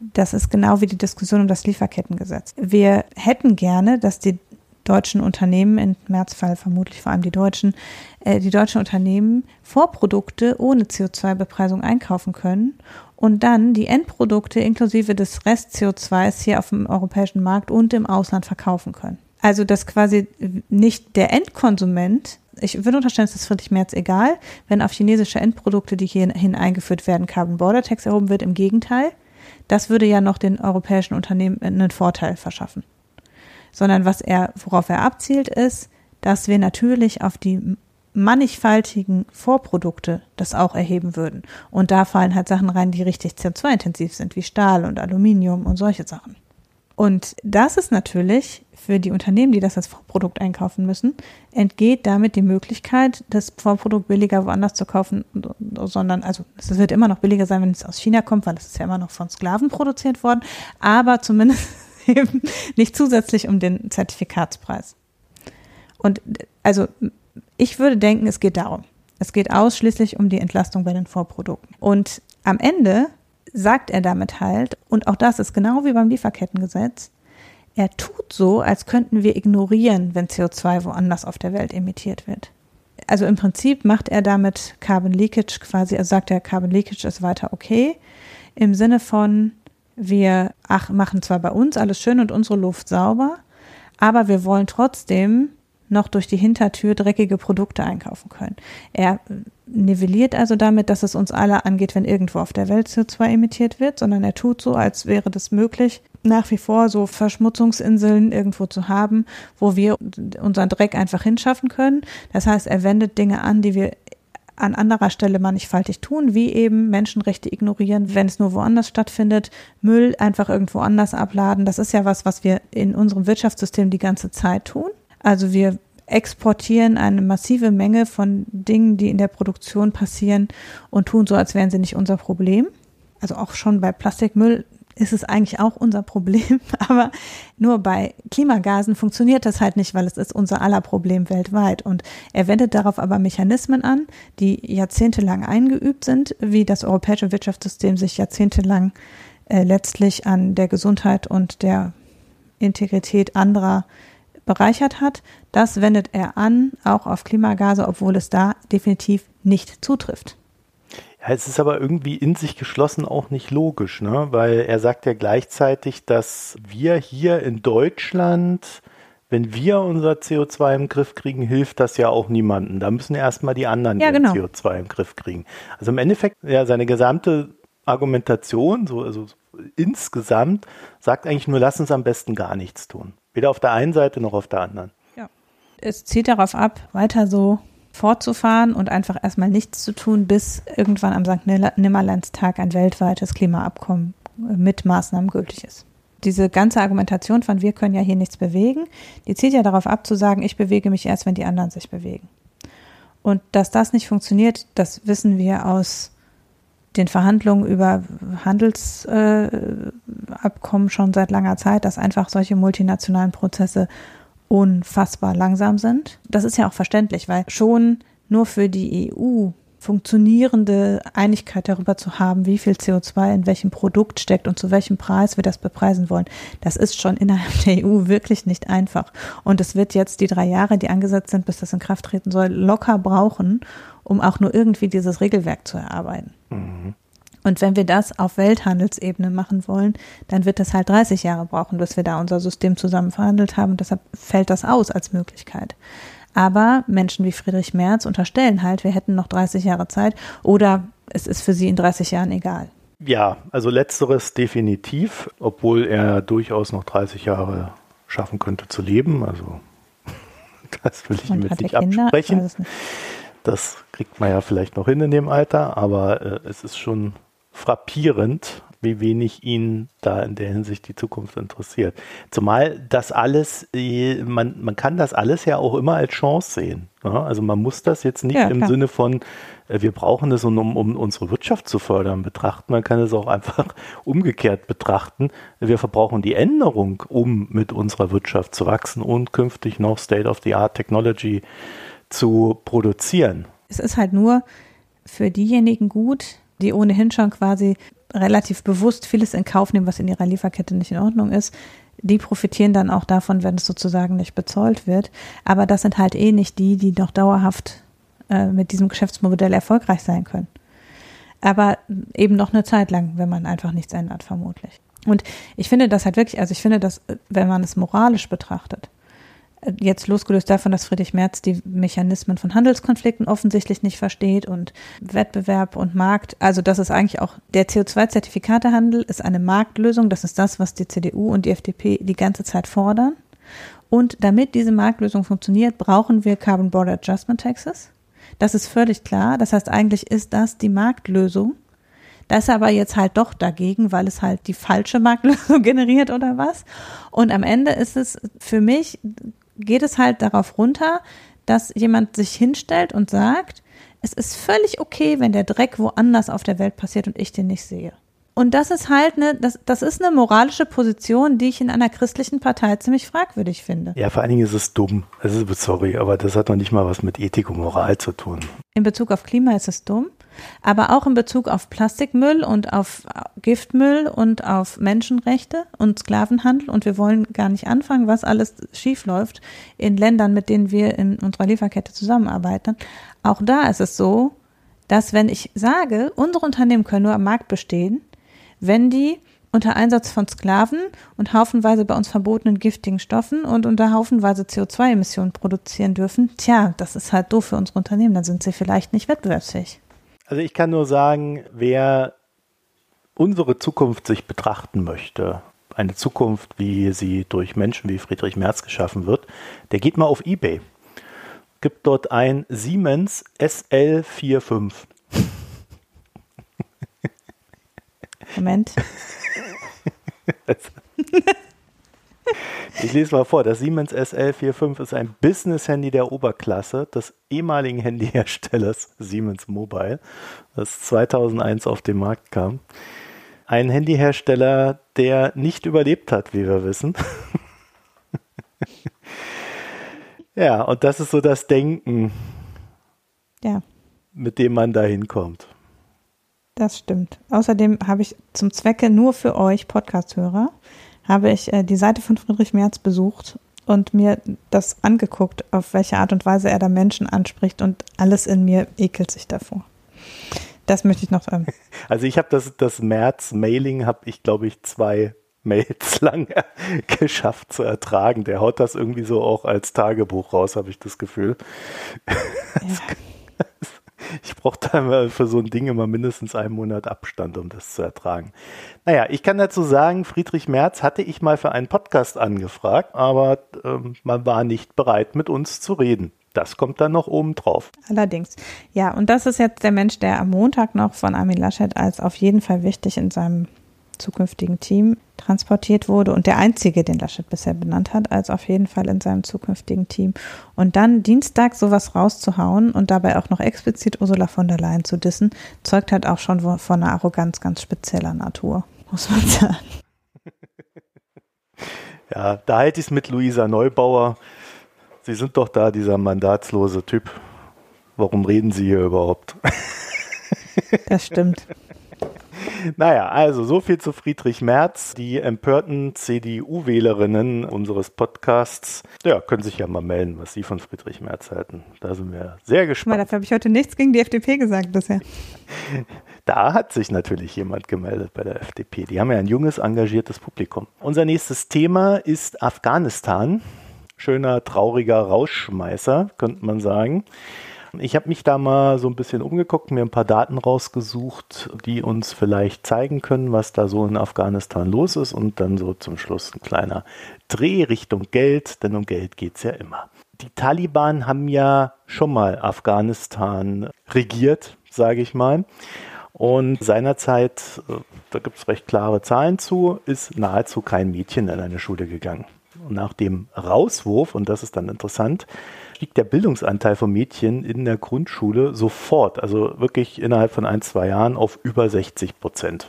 das ist genau wie die Diskussion um das Lieferkettengesetz. Wir hätten gerne, dass die deutschen Unternehmen, im Märzfall vermutlich vor allem die deutschen, äh, die deutschen Unternehmen Vorprodukte ohne CO2-Bepreisung einkaufen können und dann die Endprodukte inklusive des Rest-CO2s hier auf dem europäischen Markt und im Ausland verkaufen können. Also, dass quasi nicht der Endkonsument, ich würde unterstellen, es ist Friedrich Merz egal, wenn auf chinesische Endprodukte, die hierhin eingeführt werden, Carbon Border Tax erhoben wird. Im Gegenteil, das würde ja noch den europäischen Unternehmen einen Vorteil verschaffen. Sondern was er, worauf er abzielt, ist, dass wir natürlich auf die mannigfaltigen Vorprodukte das auch erheben würden. Und da fallen halt Sachen rein, die richtig CO2-intensiv sind, wie Stahl und Aluminium und solche Sachen. Und das ist natürlich für die Unternehmen, die das als Vorprodukt einkaufen müssen, entgeht damit die Möglichkeit, das Vorprodukt billiger woanders zu kaufen, sondern, also es wird immer noch billiger sein, wenn es aus China kommt, weil es ist ja immer noch von Sklaven produziert worden, aber zumindest <laughs> eben nicht zusätzlich um den Zertifikatspreis. Und also ich würde denken, es geht darum. Es geht ausschließlich um die Entlastung bei den Vorprodukten. Und am Ende sagt er damit halt, und auch das ist genau wie beim Lieferkettengesetz, er tut so, als könnten wir ignorieren, wenn CO2 woanders auf der Welt emittiert wird. Also im Prinzip macht er damit Carbon Leakage quasi, also sagt er, Carbon Leakage ist weiter okay, im Sinne von, wir ach, machen zwar bei uns alles schön und unsere Luft sauber, aber wir wollen trotzdem noch durch die Hintertür dreckige Produkte einkaufen können. Er nivelliert also damit, dass es uns alle angeht, wenn irgendwo auf der Welt CO2 emittiert wird, sondern er tut so, als wäre das möglich, nach wie vor so Verschmutzungsinseln irgendwo zu haben, wo wir unseren Dreck einfach hinschaffen können. Das heißt, er wendet Dinge an, die wir an anderer Stelle mannigfaltig tun, wie eben Menschenrechte ignorieren, wenn es nur woanders stattfindet, Müll einfach irgendwo anders abladen. Das ist ja was, was wir in unserem Wirtschaftssystem die ganze Zeit tun. Also wir exportieren eine massive Menge von Dingen, die in der Produktion passieren und tun so, als wären sie nicht unser Problem. Also auch schon bei Plastikmüll ist es eigentlich auch unser Problem, <laughs> aber nur bei Klimagasen funktioniert das halt nicht, weil es ist unser aller Problem weltweit. Und er wendet darauf aber Mechanismen an, die jahrzehntelang eingeübt sind, wie das europäische Wirtschaftssystem sich jahrzehntelang äh, letztlich an der Gesundheit und der Integrität anderer bereichert hat, das wendet er an, auch auf Klimagase, obwohl es da definitiv nicht zutrifft. Ja, es ist aber irgendwie in sich geschlossen auch nicht logisch, ne? weil er sagt ja gleichzeitig, dass wir hier in Deutschland, wenn wir unser CO2 im Griff kriegen, hilft das ja auch niemandem. Da müssen erstmal die anderen ja, genau. CO2 im Griff kriegen. Also im Endeffekt, ja, seine gesamte Argumentation, so, also insgesamt, sagt eigentlich nur, lass uns am besten gar nichts tun. Weder auf der einen Seite noch auf der anderen. Ja. Es zieht darauf ab, weiter so fortzufahren und einfach erstmal nichts zu tun, bis irgendwann am St. Nimmerlandstag ein weltweites Klimaabkommen mit Maßnahmen gültig ist. Diese ganze Argumentation von wir können ja hier nichts bewegen, die zielt ja darauf ab zu sagen, ich bewege mich erst, wenn die anderen sich bewegen. Und dass das nicht funktioniert, das wissen wir aus den Verhandlungen über Handelsabkommen äh, schon seit langer Zeit, dass einfach solche multinationalen Prozesse unfassbar langsam sind. Das ist ja auch verständlich, weil schon nur für die EU funktionierende Einigkeit darüber zu haben, wie viel CO2 in welchem Produkt steckt und zu welchem Preis wir das bepreisen wollen, das ist schon innerhalb der EU wirklich nicht einfach. Und es wird jetzt die drei Jahre, die angesetzt sind, bis das in Kraft treten soll, locker brauchen, um auch nur irgendwie dieses Regelwerk zu erarbeiten. Mhm. Und wenn wir das auf Welthandelsebene machen wollen, dann wird das halt 30 Jahre brauchen, bis wir da unser System zusammen verhandelt haben. Und deshalb fällt das aus als Möglichkeit. Aber Menschen wie Friedrich Merz unterstellen halt, wir hätten noch 30 Jahre Zeit oder es ist für sie in 30 Jahren egal. Ja, also letzteres definitiv, obwohl er durchaus noch 30 Jahre schaffen könnte zu leben. Also <laughs> das will ich ihm jetzt nicht absprechen. Nicht. Das kriegt man ja vielleicht noch hin in dem Alter, aber äh, es ist schon frappierend, wie wenig ihn da in der Hinsicht die Zukunft interessiert. Zumal das alles, äh, man, man kann das alles ja auch immer als Chance sehen. Ja? Also man muss das jetzt nicht ja, im Sinne von, äh, wir brauchen es, um, um unsere Wirtschaft zu fördern, betrachten. Man kann es auch einfach <laughs> umgekehrt betrachten. Wir verbrauchen die Änderung, um mit unserer Wirtschaft zu wachsen und künftig noch State-of-the-Art-Technology zu produzieren. Es ist halt nur für diejenigen gut, die ohnehin schon quasi relativ bewusst vieles in Kauf nehmen, was in ihrer Lieferkette nicht in Ordnung ist. Die profitieren dann auch davon, wenn es sozusagen nicht bezollt wird. Aber das sind halt eh nicht die, die noch dauerhaft äh, mit diesem Geschäftsmodell erfolgreich sein können. Aber eben noch eine Zeit lang, wenn man einfach nichts ändert, vermutlich. Und ich finde das halt wirklich, also ich finde das, wenn man es moralisch betrachtet, jetzt losgelöst davon, dass Friedrich Merz die Mechanismen von Handelskonflikten offensichtlich nicht versteht und Wettbewerb und Markt, also das ist eigentlich auch der CO2-Zertifikatehandel ist eine Marktlösung, das ist das, was die CDU und die FDP die ganze Zeit fordern. Und damit diese Marktlösung funktioniert, brauchen wir Carbon Border Adjustment Taxes. Das ist völlig klar. Das heißt, eigentlich ist das die Marktlösung. Das ist aber jetzt halt doch dagegen, weil es halt die falsche Marktlösung <laughs> generiert oder was. Und am Ende ist es für mich, geht es halt darauf runter, dass jemand sich hinstellt und sagt, es ist völlig okay, wenn der Dreck woanders auf der Welt passiert und ich den nicht sehe. Und das ist halt eine, das, das ist eine moralische Position, die ich in einer christlichen Partei ziemlich fragwürdig finde. Ja, vor allen Dingen ist es dumm. Also, sorry, aber das hat noch nicht mal was mit Ethik und Moral zu tun. In Bezug auf Klima ist es dumm, aber auch in Bezug auf Plastikmüll und auf Giftmüll und auf Menschenrechte und Sklavenhandel. Und wir wollen gar nicht anfangen, was alles schiefläuft in Ländern, mit denen wir in unserer Lieferkette zusammenarbeiten. Auch da ist es so, dass wenn ich sage, unsere Unternehmen können nur am Markt bestehen, wenn die unter Einsatz von Sklaven und haufenweise bei uns verbotenen giftigen Stoffen und unter haufenweise CO2-Emissionen produzieren dürfen, tja, das ist halt doof für unsere Unternehmen, dann sind sie vielleicht nicht wettbewerbsfähig. Also ich kann nur sagen, wer unsere Zukunft sich betrachten möchte, eine Zukunft, wie sie durch Menschen wie Friedrich Merz geschaffen wird, der geht mal auf eBay. Gibt dort ein Siemens SL45. Moment. ich lese mal vor. Das Siemens SL45 ist ein Business-Handy der Oberklasse des ehemaligen Handyherstellers Siemens Mobile, das 2001 auf den Markt kam. Ein Handyhersteller, der nicht überlebt hat, wie wir wissen. <laughs> ja, und das ist so das Denken, ja. mit dem man da hinkommt. Das stimmt. Außerdem habe ich zum Zwecke nur für euch Podcast-Hörer, habe ich äh, die Seite von Friedrich Merz besucht und mir das angeguckt, auf welche Art und Weise er da Menschen anspricht und alles in mir ekelt sich davor. Das möchte ich noch sagen. <laughs> Also ich habe das, das März-Mailing, habe ich glaube ich zwei Mails <laughs> lang <laughs> geschafft zu ertragen. Der haut das irgendwie so auch als Tagebuch raus, habe ich das Gefühl. Ja. Ich brauche da immer für so ein Ding immer mindestens einen Monat Abstand, um das zu ertragen. Naja, ich kann dazu sagen, Friedrich Merz hatte ich mal für einen Podcast angefragt, aber ähm, man war nicht bereit, mit uns zu reden. Das kommt dann noch oben drauf. Allerdings. Ja, und das ist jetzt der Mensch, der am Montag noch von Armin Laschet als auf jeden Fall wichtig in seinem zukünftigen Team transportiert wurde und der einzige, den Laschet bisher benannt hat, als auf jeden Fall in seinem zukünftigen Team. Und dann Dienstag sowas rauszuhauen und dabei auch noch explizit Ursula von der Leyen zu dissen, zeugt halt auch schon von einer Arroganz ganz spezieller Natur, muss man <laughs> sagen. <laughs> Ja, da halte ich es mit Luisa Neubauer. Sie sind doch da dieser mandatslose Typ. Warum reden Sie hier überhaupt? <laughs> Das stimmt. Naja, also so viel zu Friedrich Merz. Die empörten CDU-Wählerinnen unseres Podcasts, ja, können sich ja mal melden, was sie von Friedrich Merz halten. Da sind wir sehr gespannt. Mal, dafür habe ich heute nichts gegen die FDP gesagt bisher. Da hat sich natürlich jemand gemeldet bei der FDP. Die haben ja ein junges, engagiertes Publikum. Unser nächstes Thema ist Afghanistan. Schöner, trauriger Rauschschmeißer, könnte man sagen. Ich habe mich da mal so ein bisschen umgeguckt, mir ein paar Daten rausgesucht, die uns vielleicht zeigen können, was da so in Afghanistan los ist und dann so zum Schluss ein kleiner Dreh Richtung Geld, denn um Geld geht es ja immer. Die Taliban haben ja schon mal Afghanistan regiert, sage ich mal. Und seinerzeit, äh, da gibt es recht klare Zahlen zu, ist nahezu kein Mädchen in eine Schule gegangen. Und nach dem Rauswurf, und das ist dann interessant, stieg der Bildungsanteil von Mädchen in der Grundschule sofort, also wirklich innerhalb von ein, zwei Jahren auf über 60 Prozent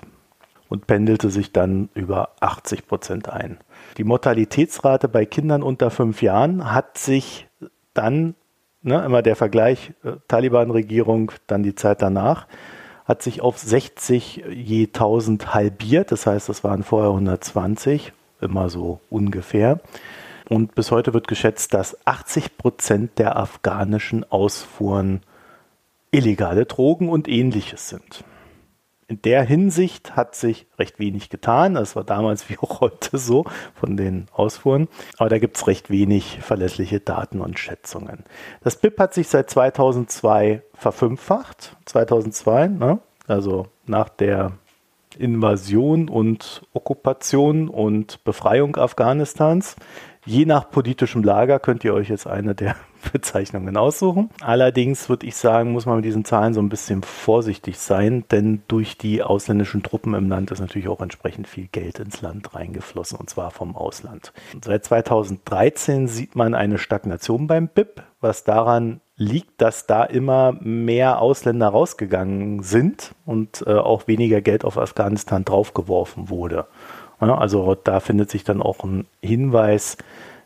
und pendelte sich dann über 80 Prozent ein. Die Mortalitätsrate bei Kindern unter fünf Jahren hat sich dann, ne, immer der Vergleich, äh, Taliban-Regierung, dann die Zeit danach, hat sich auf 60 je 1000 halbiert. Das heißt, das waren vorher 120, immer so ungefähr. Und bis heute wird geschätzt, dass 80 Prozent der afghanischen Ausfuhren illegale Drogen und ähnliches sind. In der Hinsicht hat sich recht wenig getan. Das war damals wie auch heute so von den Ausfuhren. Aber da gibt es recht wenig verlässliche Daten und Schätzungen. Das BIP hat sich seit 2002 verfünffacht. 2002, ne? also nach der Invasion und Okkupation und Befreiung Afghanistans Je nach politischem Lager könnt ihr euch jetzt eine der <laughs> Bezeichnungen aussuchen. Allerdings würde ich sagen, muss man mit diesen Zahlen so ein bisschen vorsichtig sein, denn durch die ausländischen Truppen im Land ist natürlich auch entsprechend viel Geld ins Land reingeflossen und zwar vom Ausland. Seit 2013 sieht man eine Stagnation beim BIP, was daran liegt, dass da immer mehr Ausländer rausgegangen sind und äh, auch weniger Geld auf Afghanistan draufgeworfen wurde. Also da findet sich dann auch ein Hinweis,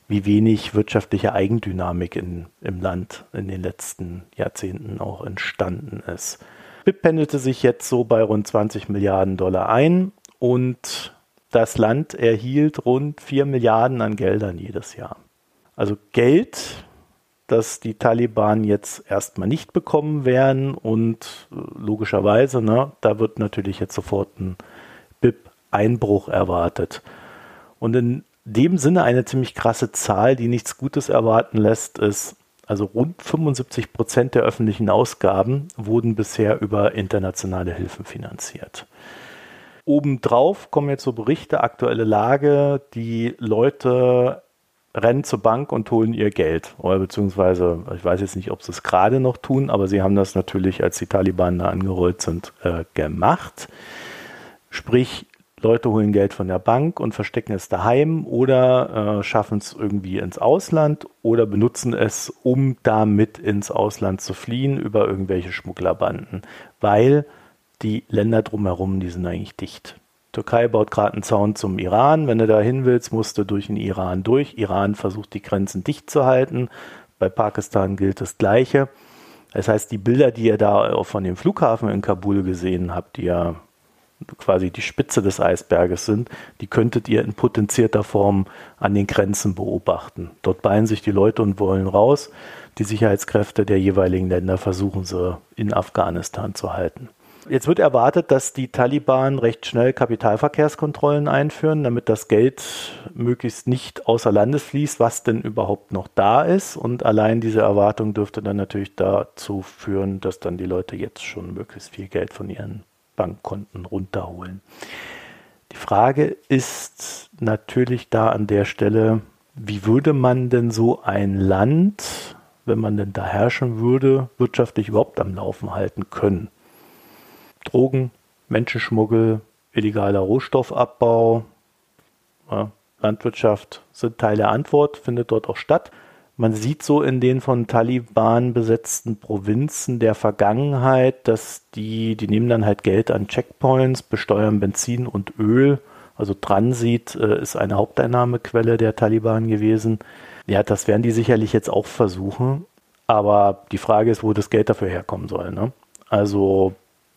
wie wenig wirtschaftliche Eigendynamik in, im Land in den letzten Jahrzehnten auch entstanden ist. BIP pendelte sich jetzt so bei rund 20 Milliarden Dollar ein und das Land erhielt rund 4 Milliarden an Geldern jedes Jahr. Also Geld, das die Taliban jetzt erstmal nicht bekommen werden und äh, logischerweise, ne, da wird natürlich jetzt sofort ein BIP-Einbruch erwartet. Und in dem Sinne eine ziemlich krasse Zahl, die nichts Gutes erwarten lässt, ist, also rund 75 Prozent der öffentlichen Ausgaben wurden bisher über internationale Hilfen finanziert. Obendrauf kommen jetzt so Berichte, aktuelle Lage, die Leute rennen zur Bank und holen ihr Geld. Oder beziehungsweise, ich weiß jetzt nicht, ob sie es gerade noch tun, aber sie haben das natürlich, als die Taliban da angerollt sind, äh, gemacht. Sprich, Leute holen Geld von der Bank und verstecken es daheim oder äh, schaffen es irgendwie ins Ausland oder benutzen es, um damit ins Ausland zu fliehen über irgendwelche Schmugglerbanden, weil die Länder drumherum, die sind eigentlich dicht. Türkei baut gerade einen Zaun zum Iran. Wenn du da hin willst, musst du durch den Iran durch. Iran versucht die Grenzen dicht zu halten. Bei Pakistan gilt das Gleiche. Das heißt, die Bilder, die ihr da auch von dem Flughafen in Kabul gesehen habt, die ja quasi die Spitze des Eisberges sind, die könntet ihr in potenzierter Form an den Grenzen beobachten. Dort ballen sich die Leute und wollen raus. Die Sicherheitskräfte der jeweiligen Länder versuchen sie in Afghanistan zu halten. Jetzt wird erwartet, dass die Taliban recht schnell Kapitalverkehrskontrollen einführen, damit das Geld möglichst nicht außer Landes fließt, was denn überhaupt noch da ist. Und allein diese Erwartung dürfte dann natürlich dazu führen, dass dann die Leute jetzt schon möglichst viel Geld von ihren Bankkonten runterholen. Die Frage ist natürlich da an der Stelle, wie würde man denn so ein Land, wenn man denn da herrschen würde, wirtschaftlich überhaupt am Laufen halten können? Drogen, Menschenschmuggel, illegaler Rohstoffabbau, ja, Landwirtschaft sind Teil der Antwort, findet dort auch statt. Man sieht so in den von Taliban besetzten Provinzen der Vergangenheit, dass die, die nehmen dann halt Geld an Checkpoints, besteuern Benzin und Öl. Also Transit äh, ist eine Haupteinnahmequelle der Taliban gewesen. Ja, das werden die sicherlich jetzt auch versuchen. Aber die Frage ist, wo das Geld dafür herkommen soll. Ne? Also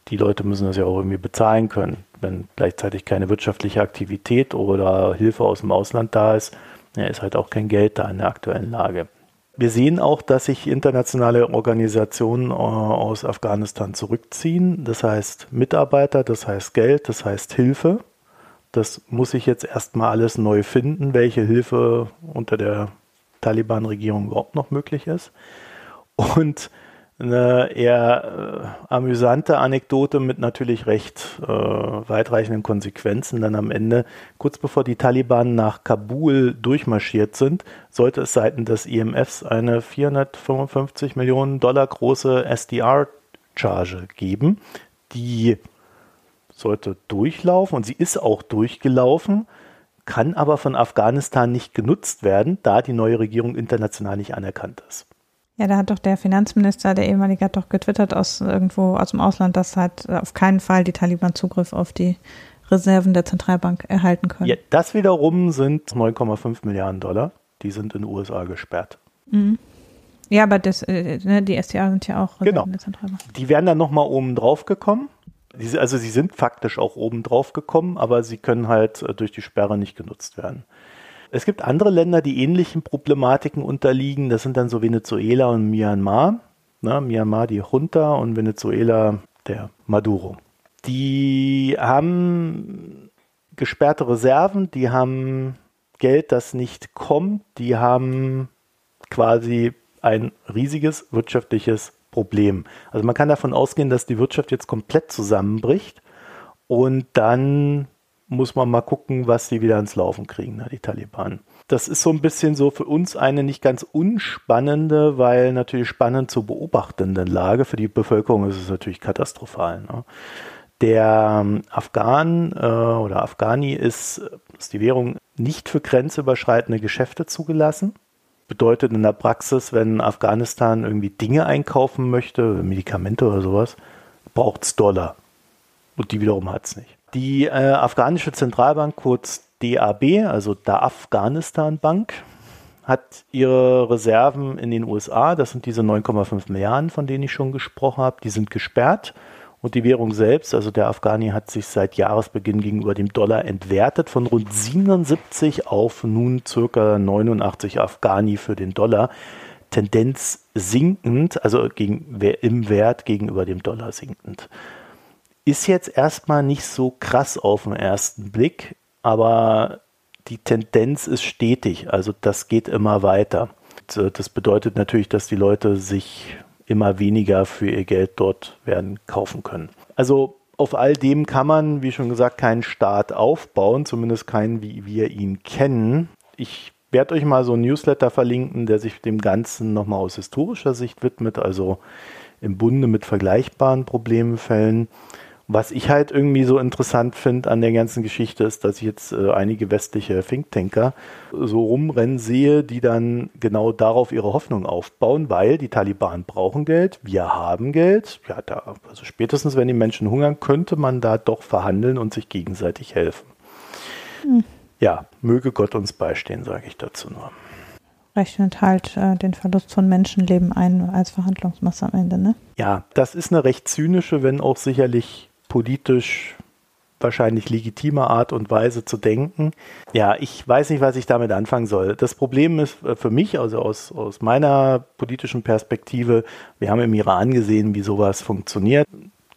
die Leute müssen das ja auch irgendwie bezahlen können. Wenn gleichzeitig keine wirtschaftliche Aktivität oder Hilfe aus dem Ausland da ist, ja, ist halt auch kein Geld da in der aktuellen Lage. Wir sehen auch, dass sich internationale Organisationen äh, aus Afghanistan zurückziehen. Das heißt Mitarbeiter, das heißt Geld, das heißt Hilfe. Das muss sich jetzt erstmal alles neu finden, welche Hilfe unter der Taliban-Regierung überhaupt noch möglich ist. Und eine eher äh, amüsante Anekdote mit natürlich recht äh, weitreichenden Konsequenzen. Dann am Ende, kurz bevor die Taliban nach Kabul durchmarschiert sind, sollte es seitens des IMFs eine 455 Millionen Dollar große SDR-Charge geben. Die sollte durchlaufen und sie ist auch durchgelaufen, kann aber von Afghanistan nicht genutzt werden, da die neue Regierung international nicht anerkannt ist. Ja, da hat doch der Finanzminister, der ehemalige, hat doch getwittert aus irgendwo aus dem Ausland, dass halt auf keinen Fall die Taliban Zugriff auf die Reserven der Zentralbank erhalten können. Ja, das wiederum sind 9,5 Milliarden Dollar. Die sind in den USA gesperrt. Mhm. Ja, aber das, äh, ne, die SDA sind ja auch Reserven genau. der Zentralbank. Die wären dann nochmal oben drauf gekommen. Also sie sind faktisch auch oben drauf gekommen, aber sie können halt äh, durch die Sperre nicht genutzt werden. Es gibt andere Länder, die ähnlichen Problematiken unterliegen. Das sind dann so Venezuela und Myanmar. Na, Myanmar die Junta und Venezuela der Maduro. Die haben gesperrte Reserven, die haben Geld, das nicht kommt, die haben quasi ein riesiges wirtschaftliches Problem. Also man kann davon ausgehen, dass die Wirtschaft jetzt komplett zusammenbricht und dann muss man mal gucken, was sie wieder ans Laufen kriegen, ne, die Taliban. Das ist so ein bisschen so für uns eine nicht ganz unspannende, weil natürlich spannend zu beobachtende Lage. Für die Bevölkerung ist es natürlich katastrophal. Ne? Der ähm, Afghan äh, oder Afghani ist, ist die Währung nicht für grenzüberschreitende Geschäfte zugelassen. Bedeutet in der Praxis, wenn Afghanistan irgendwie Dinge einkaufen möchte, Medikamente oder sowas, braucht es Dollar. Und die wiederum hat es nicht. Die äh, afghanische Zentralbank, kurz DAB, also der Afghanistan Bank, hat ihre Reserven in den USA, das sind diese 9,5 Milliarden, von denen ich schon gesprochen habe, die sind gesperrt. Und die Währung selbst, also der Afghani, hat sich seit Jahresbeginn gegenüber dem Dollar entwertet von rund 77 auf nun circa 89 Afghani für den Dollar. Tendenz sinkend, also gegen, im Wert gegenüber dem Dollar sinkend. Ist jetzt erstmal nicht so krass auf den ersten Blick, aber die Tendenz ist stetig, also das geht immer weiter. Das bedeutet natürlich, dass die Leute sich immer weniger für ihr Geld dort werden kaufen können. Also auf all dem kann man, wie schon gesagt, keinen Staat aufbauen, zumindest keinen, wie wir ihn kennen. Ich werde euch mal so ein Newsletter verlinken, der sich dem Ganzen nochmal aus historischer Sicht widmet, also im Bunde mit vergleichbaren Problemfällen. Was ich halt irgendwie so interessant finde an der ganzen Geschichte ist, dass ich jetzt äh, einige westliche Thinktanker so rumrennen sehe, die dann genau darauf ihre Hoffnung aufbauen, weil die Taliban brauchen Geld, wir haben Geld. Ja, da, also spätestens wenn die Menschen hungern, könnte man da doch verhandeln und sich gegenseitig helfen. Hm. Ja, möge Gott uns beistehen, sage ich dazu nur. Rechnet halt äh, den Verlust von Menschenleben ein als Verhandlungsmasse am Ende, ne? Ja, das ist eine recht zynische, wenn auch sicherlich politisch wahrscheinlich legitime Art und Weise zu denken. Ja, ich weiß nicht, was ich damit anfangen soll. Das Problem ist äh, für mich, also aus, aus meiner politischen Perspektive, wir haben im Iran gesehen, wie sowas funktioniert.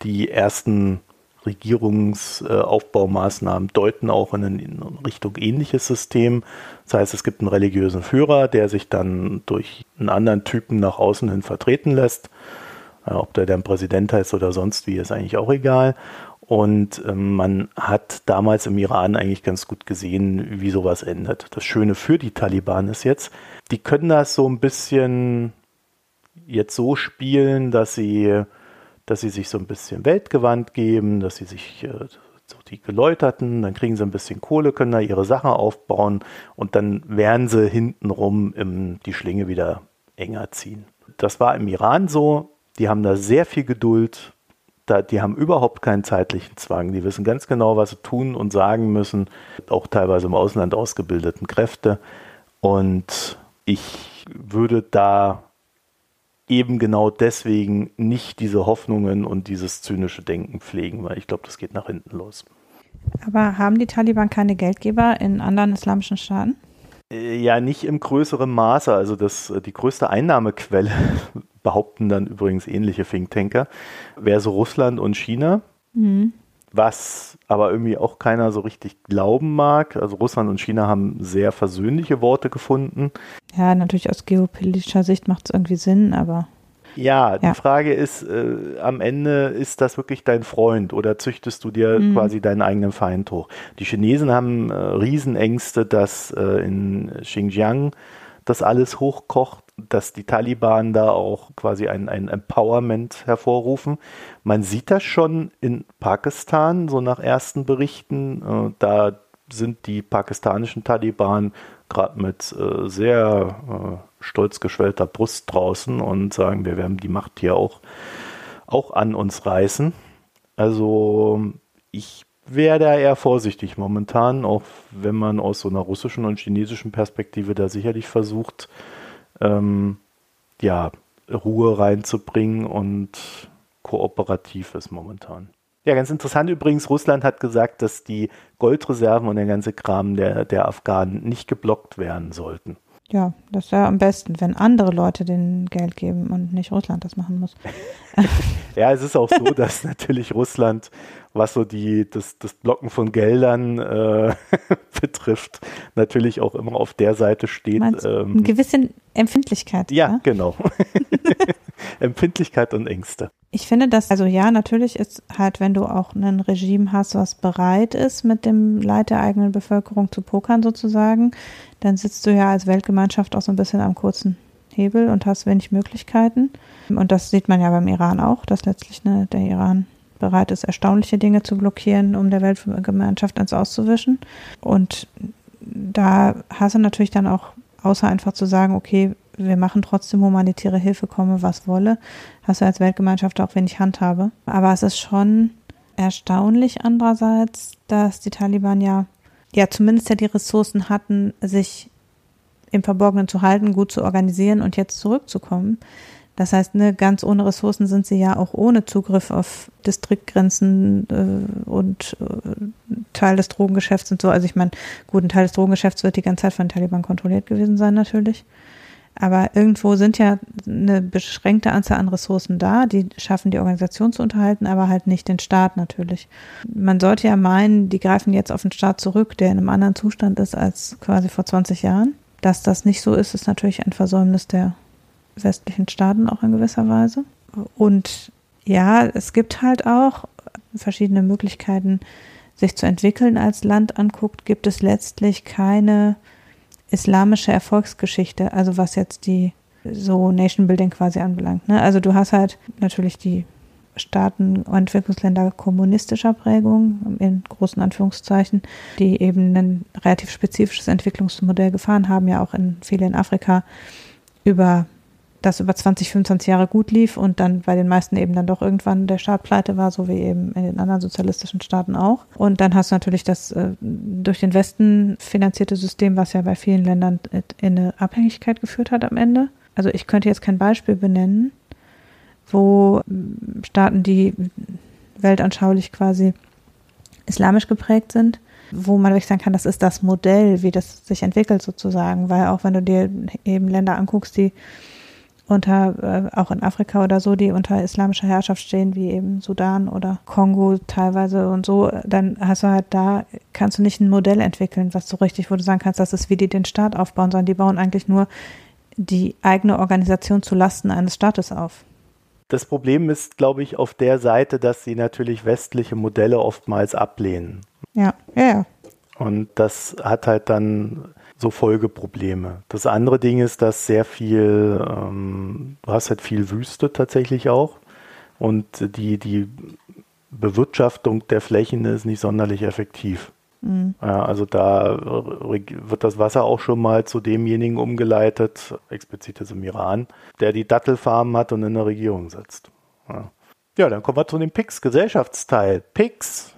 Die ersten Regierungsaufbaumaßnahmen deuten auch in eine Richtung ähnliches System. Das heißt, es gibt einen religiösen Führer, der sich dann durch einen anderen Typen nach außen hin vertreten lässt ob der dann Präsident heißt oder sonst wie, ist eigentlich auch egal. Und ähm, man hat damals im Iran eigentlich ganz gut gesehen, wie sowas endet. Das Schöne für die Taliban ist jetzt, die können das so ein bisschen jetzt so spielen, dass sie, dass sie sich so ein bisschen weltgewandt geben, dass sie sich äh, so die Geläuterten, dann kriegen sie ein bisschen Kohle, können da ihre Sachen aufbauen und dann werden sie hintenrum im, die Schlinge wieder enger ziehen. Das war im Iran so, die haben da sehr viel Geduld. Da, die haben überhaupt keinen zeitlichen Zwang. Die wissen ganz genau, was sie tun und sagen müssen. Auch teilweise im Ausland ausgebildeten Kräfte. Und ich würde da eben genau deswegen nicht diese Hoffnungen und dieses zynische Denken pflegen, weil ich glaube, das geht nach hinten los. Aber haben die Taliban keine Geldgeber in anderen islamischen Staaten? Äh, ja, nicht im größeren Maße. Also das, die größte Einnahmequelle <laughs> behaupten dann übrigens ähnliche Thinktanker, wäre so Russland und China. Mhm. Was aber irgendwie auch keiner so richtig glauben mag. Also Russland und China haben sehr versöhnliche Worte gefunden. Ja, natürlich aus geopolitischer Sicht macht es irgendwie Sinn, aber. Ja, die ja. Frage ist, äh, am Ende ist das wirklich dein Freund oder züchtest du dir mhm. quasi deinen eigenen Feind hoch? Die Chinesen haben äh, Riesenängste, dass äh, in Xinjiang das alles hochkocht dass die Taliban da auch quasi ein, ein Empowerment hervorrufen. Man sieht das schon in Pakistan, so nach ersten Berichten. Äh, da sind die pakistanischen Taliban gerade mit äh, sehr äh, stolz geschwellter Brust draußen und sagen, wir werden die Macht hier auch, auch an uns reißen. Also ich wäre da eher vorsichtig momentan, auch wenn man aus so einer russischen und chinesischen Perspektive da sicherlich versucht, ähm, ja, Ruhe reinzubringen und kooperativ ist momentan. Ja, ganz interessant übrigens, Russland hat gesagt, dass die Goldreserven und der ganze Kram der, der Afghanen nicht geblockt werden sollten. Ja, das ist ja am besten, wenn andere Leute den Geld geben und nicht Russland das machen muss. <laughs> ja, es ist auch so, dass <laughs> natürlich Russland, was so die, das, das Blocken von Geldern äh, <laughs> betrifft, natürlich auch immer auf der Seite steht. ähm, eine gewisse Empfindlichkeit. Ja, ja? genau. Empfindlichkeit und Ängste. Ich finde das, also ja, natürlich ist halt, wenn du auch ein Regime hast, was bereit ist, mit dem Leid der eigenen Bevölkerung zu pokern sozusagen, dann sitzt du ja als Weltgemeinschaft auch so ein bisschen am kurzen Hebel und hast wenig Möglichkeiten. Und das sieht man ja beim Iran auch, dass letztlich ne, der Iran bereit ist, erstaunliche Dinge zu blockieren, um der Weltgemeinschaft eins auszuwischen. Und da hast du natürlich dann auch, außer einfach zu sagen, okay, wir machen trotzdem humanitäre Hilfe, komme was wolle, hast du als Weltgemeinschaft auch wenig Handhabe. Aber es ist schon erstaunlich andererseits, dass die Taliban ja, ja zumindest ja die Ressourcen hatten, sich im Verborgenen zu halten, gut zu organisieren und jetzt zurückzukommen. Das heißt, ne, ganz ohne Ressourcen sind sie ja auch ohne Zugriff auf Distriktgrenzen äh, und äh, Teil des Drogengeschäfts und so. Also ich meine, gut, ein Teil des Drogengeschäfts wird die ganze Zeit von den Taliban kontrolliert gewesen sein natürlich. Aber irgendwo sind ja eine beschränkte Anzahl an Ressourcen da, die schaffen die Organisation zu unterhalten, aber halt nicht den Staat natürlich. Man sollte ja meinen, die greifen jetzt auf den Staat zurück, der in einem anderen Zustand ist als quasi vor 20 Jahren. Dass das nicht so ist, ist natürlich ein Versäumnis der westlichen Staaten auch in gewisser Weise. Und ja, es gibt halt auch verschiedene Möglichkeiten, sich zu entwickeln als Land anguckt, gibt es letztlich keine islamische Erfolgsgeschichte, also was jetzt die so Nation Building quasi anbelangt. Ne? Also du hast halt natürlich die Staaten Entwicklungsländer kommunistischer Prägung, in großen Anführungszeichen, die eben ein relativ spezifisches Entwicklungsmodell gefahren haben, ja auch in viele in Afrika über das über 20, 25 Jahre gut lief und dann bei den meisten eben dann doch irgendwann der Staat pleite war, so wie eben in den anderen sozialistischen Staaten auch. Und dann hast du natürlich das äh, durch den Westen finanzierte System, was ja bei vielen Ländern in eine Abhängigkeit geführt hat am Ende. Also ich könnte jetzt kein Beispiel benennen, wo Staaten, die weltanschaulich quasi islamisch geprägt sind, wo man wirklich sagen kann, das ist das Modell, wie das sich entwickelt sozusagen, weil auch wenn du dir eben Länder anguckst, die unter, äh, auch in Afrika oder so, die unter islamischer Herrschaft stehen, wie eben Sudan oder Kongo teilweise und so, dann hast du halt da, kannst du nicht ein Modell entwickeln, was so richtig, wo du sagen kannst, das ist, wie die den Staat aufbauen, sondern die bauen eigentlich nur die eigene Organisation zu Lasten eines Staates auf. Das Problem ist, glaube ich, auf der Seite, dass sie natürlich westliche Modelle oftmals ablehnen. Ja, ja, ja. Und das hat halt dann so Folgeprobleme. Das andere Ding ist, dass sehr viel, ähm, du hast halt viel Wüste tatsächlich auch und die, die Bewirtschaftung der Flächen ist nicht sonderlich effektiv. Mhm. Ja, also da wird das Wasser auch schon mal zu demjenigen umgeleitet, explizit ist im Iran, der die Dattelfarmen hat und in der Regierung sitzt. Ja. ja, dann kommen wir zu dem PIX, Gesellschaftsteil. PIX.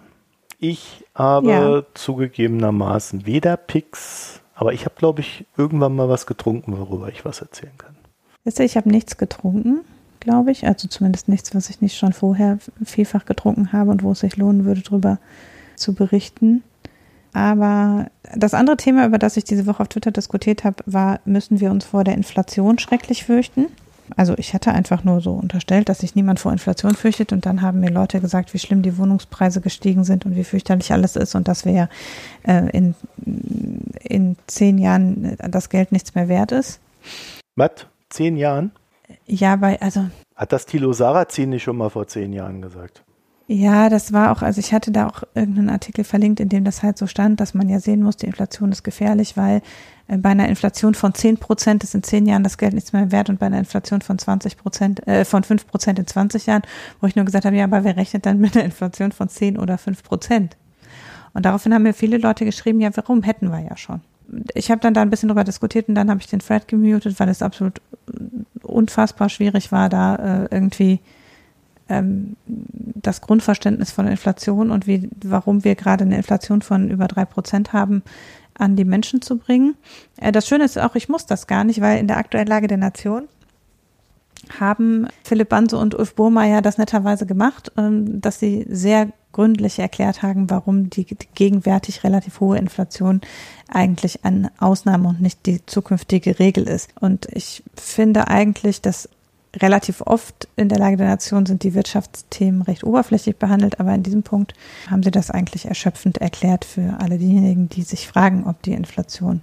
Ich habe ja. zugegebenermaßen weder PIX aber ich habe, glaube ich, irgendwann mal was getrunken, worüber ich was erzählen kann. Wisst ihr, ich habe nichts getrunken, glaube ich. Also zumindest nichts, was ich nicht schon vorher vielfach getrunken habe und wo es sich lohnen würde, darüber zu berichten. Aber das andere Thema, über das ich diese Woche auf Twitter diskutiert habe, war, müssen wir uns vor der Inflation schrecklich fürchten? Also ich hatte einfach nur so unterstellt, dass sich niemand vor Inflation fürchtet und dann haben mir Leute gesagt, wie schlimm die Wohnungspreise gestiegen sind und wie fürchterlich alles ist und dass wir äh, in, in zehn Jahren das Geld nichts mehr wert ist. Was? Zehn Jahren? Ja, bei, also. Hat das Thilo Sarrazin nicht schon mal vor zehn Jahren gesagt? Ja, das war auch, also ich hatte da auch irgendeinen Artikel verlinkt, in dem das halt so stand, dass man ja sehen muss, die Inflation ist gefährlich, weil äh, bei einer Inflation von 10 Prozent ist in 10 Jahren das Geld nichts mehr wert und bei einer Inflation von 20 Prozent, äh, von 5 Prozent in 20 Jahren, wo ich nur gesagt habe, ja, aber wer rechnet dann mit einer Inflation von 10 oder 5 Prozent? Und daraufhin haben mir viele Leute geschrieben, ja, warum hätten wir ja schon? Ich habe dann da ein bisschen drüber diskutiert und dann habe ich den Thread gemutet, weil es absolut unfassbar schwierig war, da äh, irgendwie ähm, das Grundverständnis von Inflation und wie, warum wir gerade eine Inflation von über drei Prozent haben, an die Menschen zu bringen. Äh, das Schöne ist auch, ich muss das gar nicht, weil in der aktuellen Lage der Nation haben Philipp Banse und Ulf Burmeier das netterweise gemacht, ähm, dass sie sehr gründlich erklärt haben, warum die gegenwärtig relativ hohe Inflation eigentlich eine Ausnahme und nicht die zukünftige Regel ist. Und ich finde eigentlich, dass relativ oft in der Lage der Nation sind die Wirtschaftsthemen recht oberflächlich behandelt, aber in diesem Punkt haben sie das eigentlich erschöpfend erklärt für alle diejenigen, die sich fragen, ob die Inflation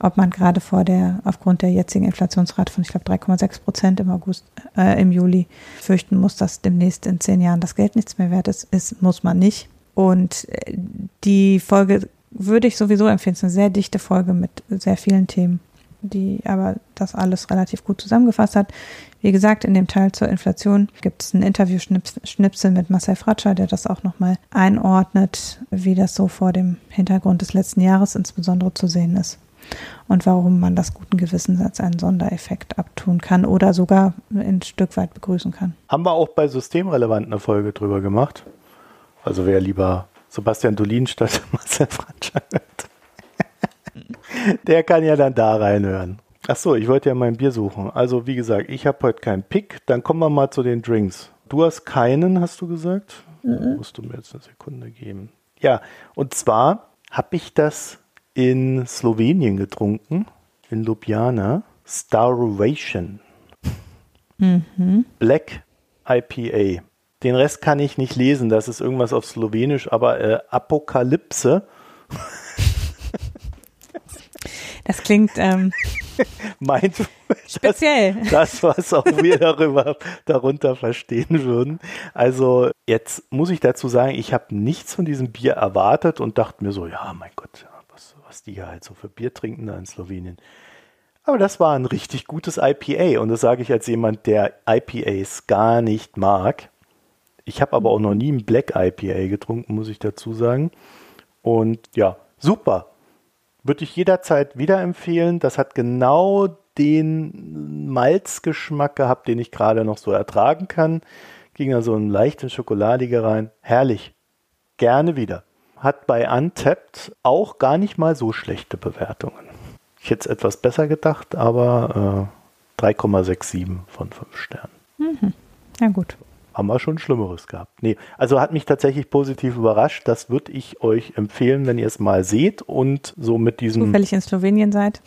ob man gerade vor der, aufgrund der jetzigen Inflationsrate von, ich glaube, 3,6 Prozent im August, äh, im Juli fürchten muss, dass demnächst in zehn Jahren das Geld nichts mehr wert ist, ist muss man nicht. Und äh, die Folge würde ich sowieso empfehlen. Es ist eine sehr dichte Folge mit sehr vielen Themen, die aber das alles relativ gut zusammengefasst hat. Wie gesagt, in dem Teil zur Inflation gibt es ein Interview-Schnipsel mit Marcel Fratscher, der das auch nochmal einordnet, wie das so vor dem Hintergrund des letzten Jahres insbesondere zu sehen ist und warum man das guten Gewissens als einen Sondereffekt abtun kann oder sogar ein Stück weit begrüßen kann. Haben wir auch bei systemrelevant eine Folge drüber gemacht. Also wer lieber Sebastian Dolin statt <laughs> Marcel Fratscher hört, <laughs> der kann ja dann da reinhören. Ach so, ich wollte ja mein Bier suchen. Also wie gesagt, ich habe heute keinen Pick. Dann kommen wir mal zu den Drinks. Du hast keinen, hast du gesagt? Mhm. Musst du mir jetzt eine Sekunde geben. Ja, und zwar habe ich das in Slowenien getrunken, in Ljubljana. Starvation. Mhm. Black IPA. Den Rest kann ich nicht lesen, das ist irgendwas auf Slowenisch, aber äh, Apokalypse. Das klingt ähm, <laughs> Meint speziell. Das, das, was auch wir darüber, darunter verstehen würden. Also jetzt muss ich dazu sagen, ich habe nichts von diesem Bier erwartet und dachte mir so, ja, mein Gott, was, was die halt so für Bier trinken da in Slowenien. Aber das war ein richtig gutes IPA und das sage ich als jemand, der IPAs gar nicht mag. Ich habe aber auch noch nie ein Black IPA getrunken, muss ich dazu sagen. Und ja, super. Würde ich jederzeit wieder empfehlen. Das hat genau den Malzgeschmack gehabt, den ich gerade noch so ertragen kann. Ging da so ein leichten Schokoladige rein. Herrlich. Gerne wieder. Hat bei Untapped auch gar nicht mal so schlechte Bewertungen. Ich hätte es etwas besser gedacht, aber äh, 3,67 von 5 Sternen. Mhm. Ja, gut haben wir schon Schlimmeres gehabt. Nee, also hat mich tatsächlich positiv überrascht. Das würde ich euch empfehlen, wenn ihr es mal seht und so mit diesem. Zufällig in Slowenien seid.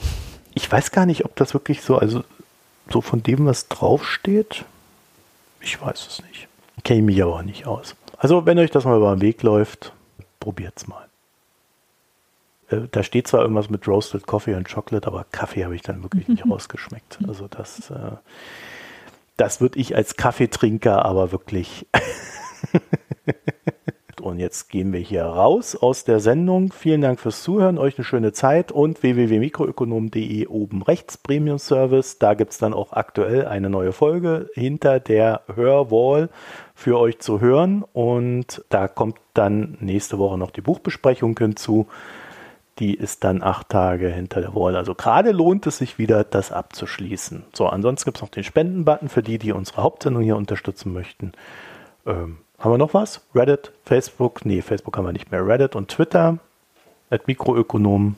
Ich weiß gar nicht, ob das wirklich so, also so von dem, was draufsteht. Ich weiß es nicht. Kenne ich mich aber auch nicht aus. Also, wenn euch das mal über den Weg läuft, probiert's mal. Äh, da steht zwar irgendwas mit Roasted Coffee und Chocolate, aber Kaffee habe ich dann wirklich nicht <laughs> rausgeschmeckt. Also das äh, das würde ich als Kaffeetrinker aber wirklich. <laughs> und jetzt gehen wir hier raus aus der Sendung. Vielen Dank fürs Zuhören, euch eine schöne Zeit und www.mikroökonom.de oben rechts Premium Service. Da gibt es dann auch aktuell eine neue Folge hinter der Hörwall für euch zu hören. Und da kommt dann nächste Woche noch die Buchbesprechung hinzu die ist dann acht Tage hinter der Wall. Also gerade lohnt es sich wieder, das abzuschließen. So, ansonsten gibt es noch den Spenden-Button für die, die unsere Hauptsendung hier unterstützen möchten. Ähm, haben wir noch was? Reddit, Facebook, nee, Facebook haben wir nicht mehr. Reddit und Twitter, at Mikroökonom.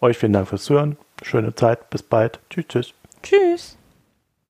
Euch vielen Dank fürs Zuhören. Schöne Zeit, bis bald. Tschüss, tschüss. Tschüss.